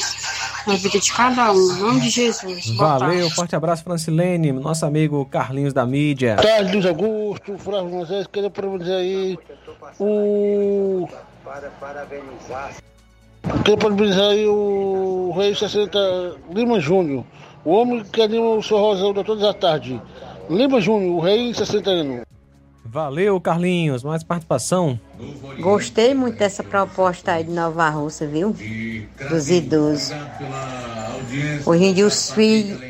na vida de cada um. Em nome de Jesus. Boa Valeu, tarde. forte abraço, Francilene, nosso amigo Carlinhos da mídia. Boa tarde, Luiz Augusto, Flávio Moisés, queria parabenizar aí o. Queria parabenizar aí o Rei 60 Lima Júnior, o homem que anima o seu Rosão de todas as tardes. Lima Júnior, o Rei 60 anos. Valeu, Carlinhos. Mais participação. Gostei muito dessa proposta aí de Nova Russa, viu? Dos idosos. Hoje em dia os filhos,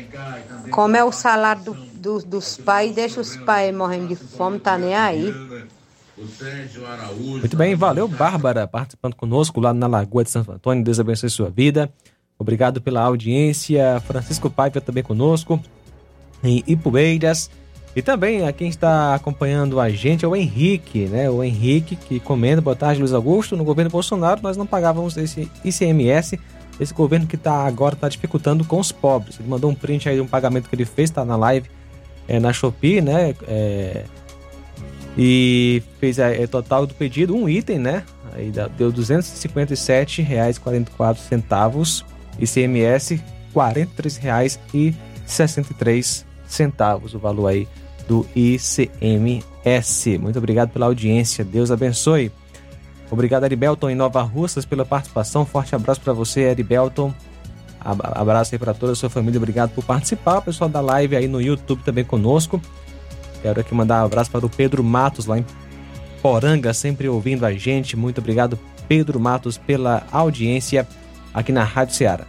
como é o salário do- do- dos pais, deixa os pais morrendo de fome, tá nem aí. Muito bem, valeu, Bárbara, participando conosco lá na Lagoa de Santo Antônio. Deus abençoe sua vida. Obrigado pela audiência. Francisco Paiva também conosco, em Ipueiras. E também a quem está acompanhando a gente é o Henrique, né? O Henrique que comenta, boa tarde, Luiz Augusto. No governo Bolsonaro nós não pagávamos esse ICMS, esse governo que tá agora está dificultando com os pobres. Ele mandou um print aí de um pagamento que ele fez, está na live é, na Shopee, né? É, e fez a, é, total do pedido um item, né? Aí deu R$ 257,44 ICMS R$ 43,63 centavos o valor aí do ICMS. Muito obrigado pela audiência. Deus abençoe. Obrigado, Aribelton, em Nova Russas, pela participação. Forte abraço para você, Aribelton. Ab- Abraço aí para toda a sua família. Obrigado por participar. O pessoal da live aí no YouTube também conosco. Quero aqui mandar um abraço para o Pedro Matos, lá em Poranga, sempre ouvindo a gente. Muito obrigado, Pedro Matos, pela audiência aqui na Rádio Ceará.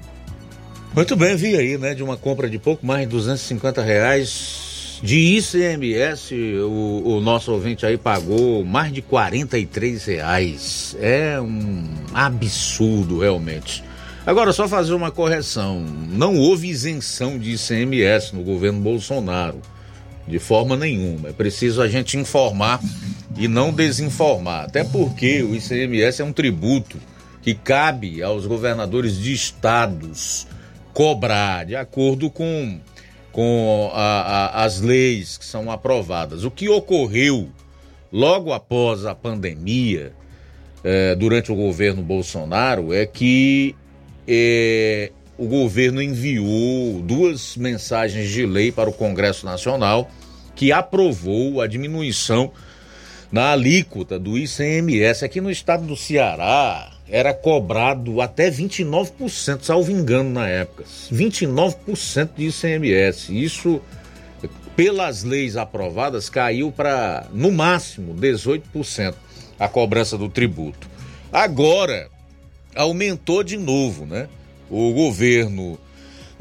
Muito bem, vi aí, né? De uma compra de pouco mais de 250 reais de ICMS, o, o nosso ouvinte aí pagou mais de 43 reais. É um absurdo, realmente. Agora, só fazer uma correção: não houve isenção de ICMS no governo Bolsonaro, de forma nenhuma. É preciso a gente informar e não desinformar, até porque o ICMS é um tributo que cabe aos governadores de estados cobrar de acordo com, com a- a- as leis que são aprovadas. O que ocorreu logo após a pandemia, eh, durante o governo Bolsonaro, é que eh, o governo enviou duas mensagens de lei para o Congresso Nacional que aprovou a diminuição na alíquota do ICMS. Aqui no estado do Ceará era cobrado até 29%, salvo engano na época. 29% de ICMS. Isso, pelas leis aprovadas, caiu para, no máximo, 18% a cobrança do tributo. Agora, aumentou de novo, né? O governo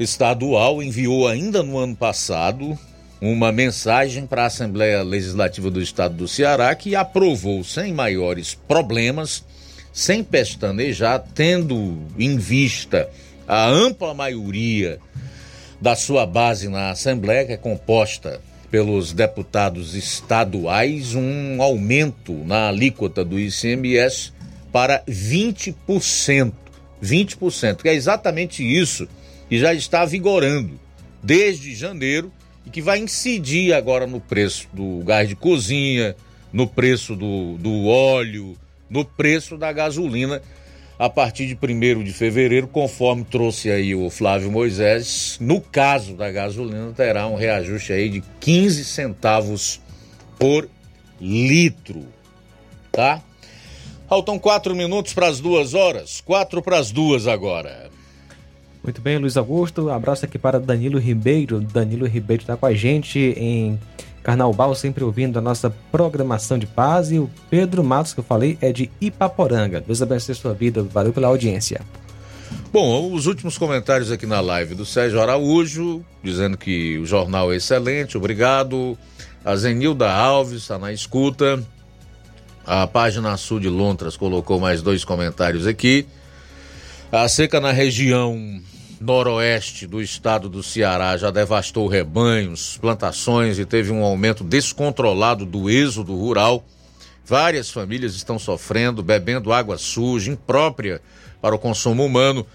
estadual enviou ainda no ano passado uma mensagem para a Assembleia Legislativa do Estado do Ceará que aprovou sem maiores problemas, sem pestanejar, tendo em vista a ampla maioria da sua base na Assembleia, que é composta pelos deputados estaduais, um aumento na alíquota do ICMS para 20%. 20%, que é exatamente isso que já está vigorando desde janeiro e que vai incidir agora no preço do gás de cozinha, no preço do, do óleo, no preço da gasolina a partir de 1 de fevereiro, conforme trouxe aí o Flávio Moisés. No caso da gasolina, terá um reajuste aí de 15 centavos por litro, tá? Faltam quatro minutos para as duas horas, quatro para as duas agora. Muito bem, Luiz Augusto. Abraço aqui para Danilo Ribeiro. Danilo Ribeiro está com a gente em Carnaubal, sempre ouvindo a nossa programação de paz. E o Pedro Matos, que eu falei, é de Ipaporanga. Deus abençoe sua vida. Valeu pela audiência. Bom, os últimos comentários aqui na live do Sérgio Araújo, dizendo que o jornal é excelente, obrigado. A Zenilda Alves está na escuta. A página sul de Lontras colocou mais dois comentários aqui. A seca na região noroeste do estado do Ceará já devastou rebanhos, plantações e teve um aumento descontrolado do êxodo rural. Várias famílias estão sofrendo, bebendo água suja, imprópria para o consumo humano,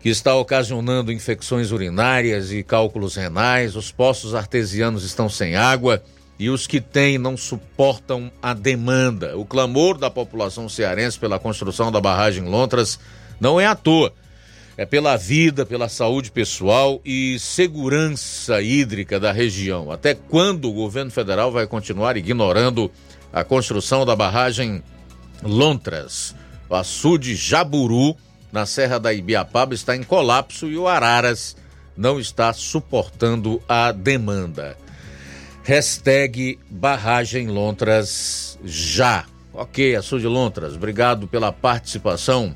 que está ocasionando infecções urinárias e cálculos renais. Os poços artesianos estão sem água e os que têm não suportam a demanda. O clamor da população cearense pela construção da barragem Lontras não é à toa. É pela vida, pela saúde pessoal e segurança hídrica da região. Até quando o governo federal vai continuar ignorando a construção da barragem Lontras? O açude Jaburu, na Serra da Ibiapaba, está em colapso e o Araras não está suportando a demanda. Hashtag Barragem Lontras já. Ok, Açude Lontras, obrigado pela participação.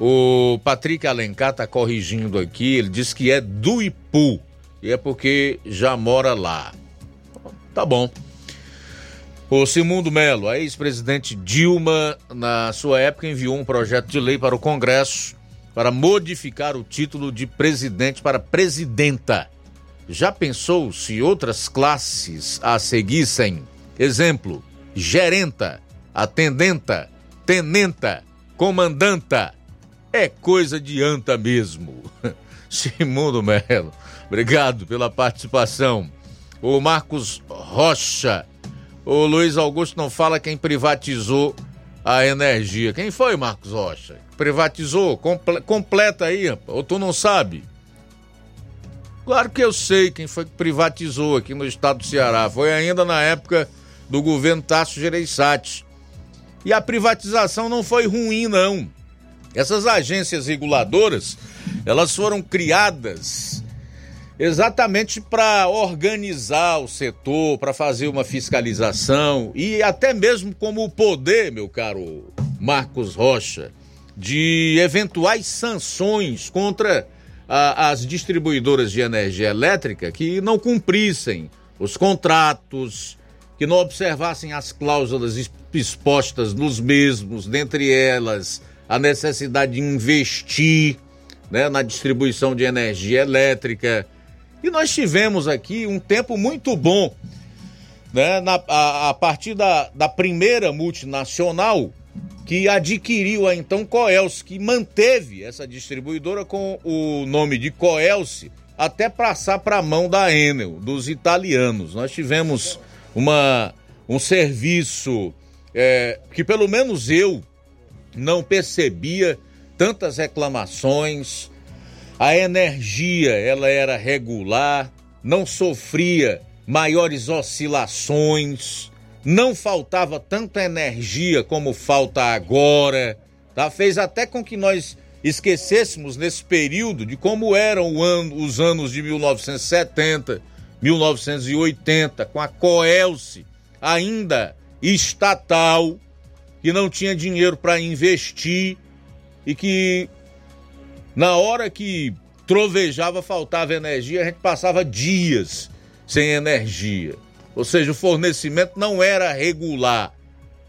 O Patrick Alencar está corrigindo aqui, ele diz que é do Ipu, e é porque já mora lá. Tá bom. O Simundo Melo, a ex-presidente Dilma, na sua época, enviou um projeto de lei para o Congresso para modificar o título de presidente para presidenta. Já pensou se outras classes a seguissem? Exemplo: gerenta, atendenta, tenenta, comandanta. É coisa de anta mesmo. Simundo Melo, obrigado pela participação. O Marcos Rocha, o Luiz Augusto não fala quem privatizou a energia. Quem foi, Marcos Rocha? Privatizou? Comple completa aí, ou tu não sabe? Claro que eu sei quem foi que privatizou aqui no estado do Ceará. Foi ainda na época do governo Tasso Gereissati. E a privatização não foi ruim, não. Essas agências reguladoras, elas foram criadas exatamente para organizar o setor, para fazer uma fiscalização e até mesmo como o poder, meu caro Marcos Rocha, de eventuais sanções contra a, as distribuidoras de energia elétrica que não cumprissem os contratos, que não observassem as cláusulas expostas nos mesmos, dentre elas a necessidade de investir né, na distribuição de energia elétrica. E nós tivemos aqui um tempo muito bom, né, na, a, a partir da, da primeira multinacional que adquiriu a então Coelce, que manteve essa distribuidora com o nome de Coelce até passar para a mão da Enel, dos italianos. Nós tivemos uma, um serviço é, que pelo menos eu não percebia tantas reclamações. A energia, ela era regular, não sofria maiores oscilações, não faltava tanta energia como falta agora, tá? Fez até com que nós esquecêssemos nesse período de como eram ano, os anos de 1970, 1980, com a Coelce ainda estatal, que não tinha dinheiro para investir e que na hora que trovejava faltava energia, a gente passava dias sem energia. Ou seja, o fornecimento não era regular.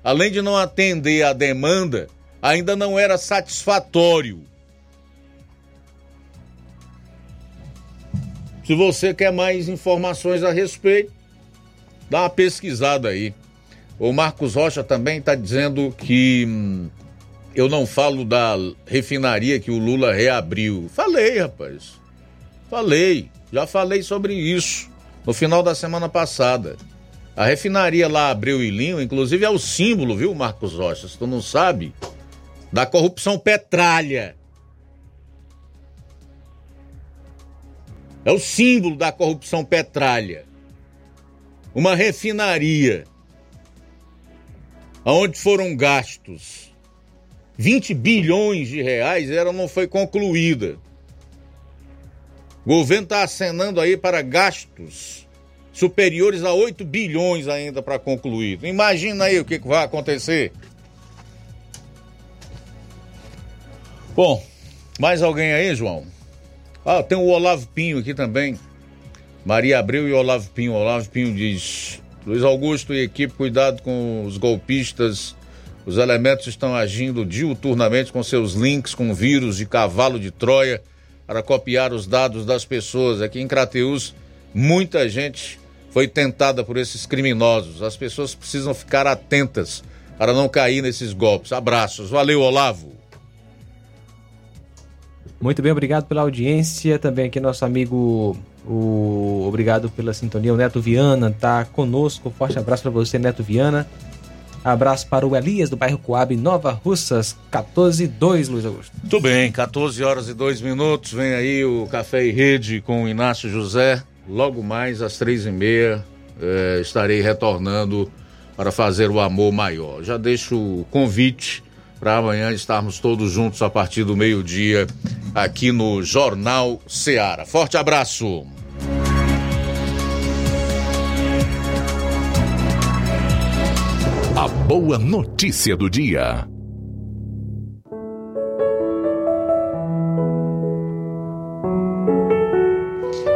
Além de não atender a demanda, ainda não era satisfatório. Se você quer mais informações a respeito, dá uma pesquisada aí. O Marcos Rocha também está dizendo que hum, eu não falo da refinaria que o Lula reabriu. Falei, rapaz. Falei. Já falei sobre isso no final da semana passada. A refinaria lá Abreu e Linho, inclusive, é o símbolo, viu, Marcos Rocha? Se tu não sabe, da corrupção petralha. É o símbolo da corrupção petralha. Uma refinaria onde foram gastos 20 bilhões de reais, ela não foi concluída. O governo está acenando aí para gastos superiores a 8 bilhões ainda para concluir. Imagina aí o que, que vai acontecer. Bom, mais alguém aí, João? Ah, tem o Olavo Pinho aqui também. Maria Abreu e Olavo Pinho. Olavo Pinho diz: Luiz Augusto e equipe, cuidado com os golpistas. Os elementos estão agindo diuturnamente com seus links com vírus de cavalo de Troia para copiar os dados das pessoas. Aqui em Crateus, muita gente foi tentada por esses criminosos. As pessoas precisam ficar atentas para não cair nesses golpes. Abraços. Valeu, Olavo. Muito bem, obrigado pela audiência. Também aqui nosso amigo, o obrigado pela sintonia. O Neto Viana tá conosco. Forte abraço para você, Neto Viana. Abraço para o Elias do bairro Coab, Nova Russas, 14 2, Luiz Augusto. Tudo bem, 14 horas e 2 minutos. Vem aí o Café e Rede com o Inácio José. Logo mais às três e meia eh, estarei retornando para fazer o amor maior. Já deixo o convite para amanhã estarmos todos juntos a partir do meio-dia aqui no Jornal Seara. Forte abraço! A boa notícia do dia.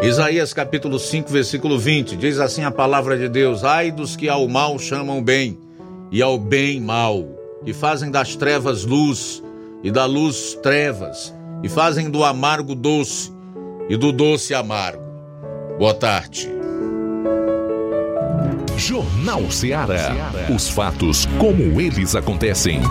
Isaías capítulo 5, versículo 20, diz assim a palavra de Deus: Ai dos que ao mal chamam bem, e ao bem mal, e fazem das trevas luz, e da luz trevas, e fazem do amargo doce, e do doce amargo. Boa tarde. Jornal Seara. Os fatos como eles acontecem.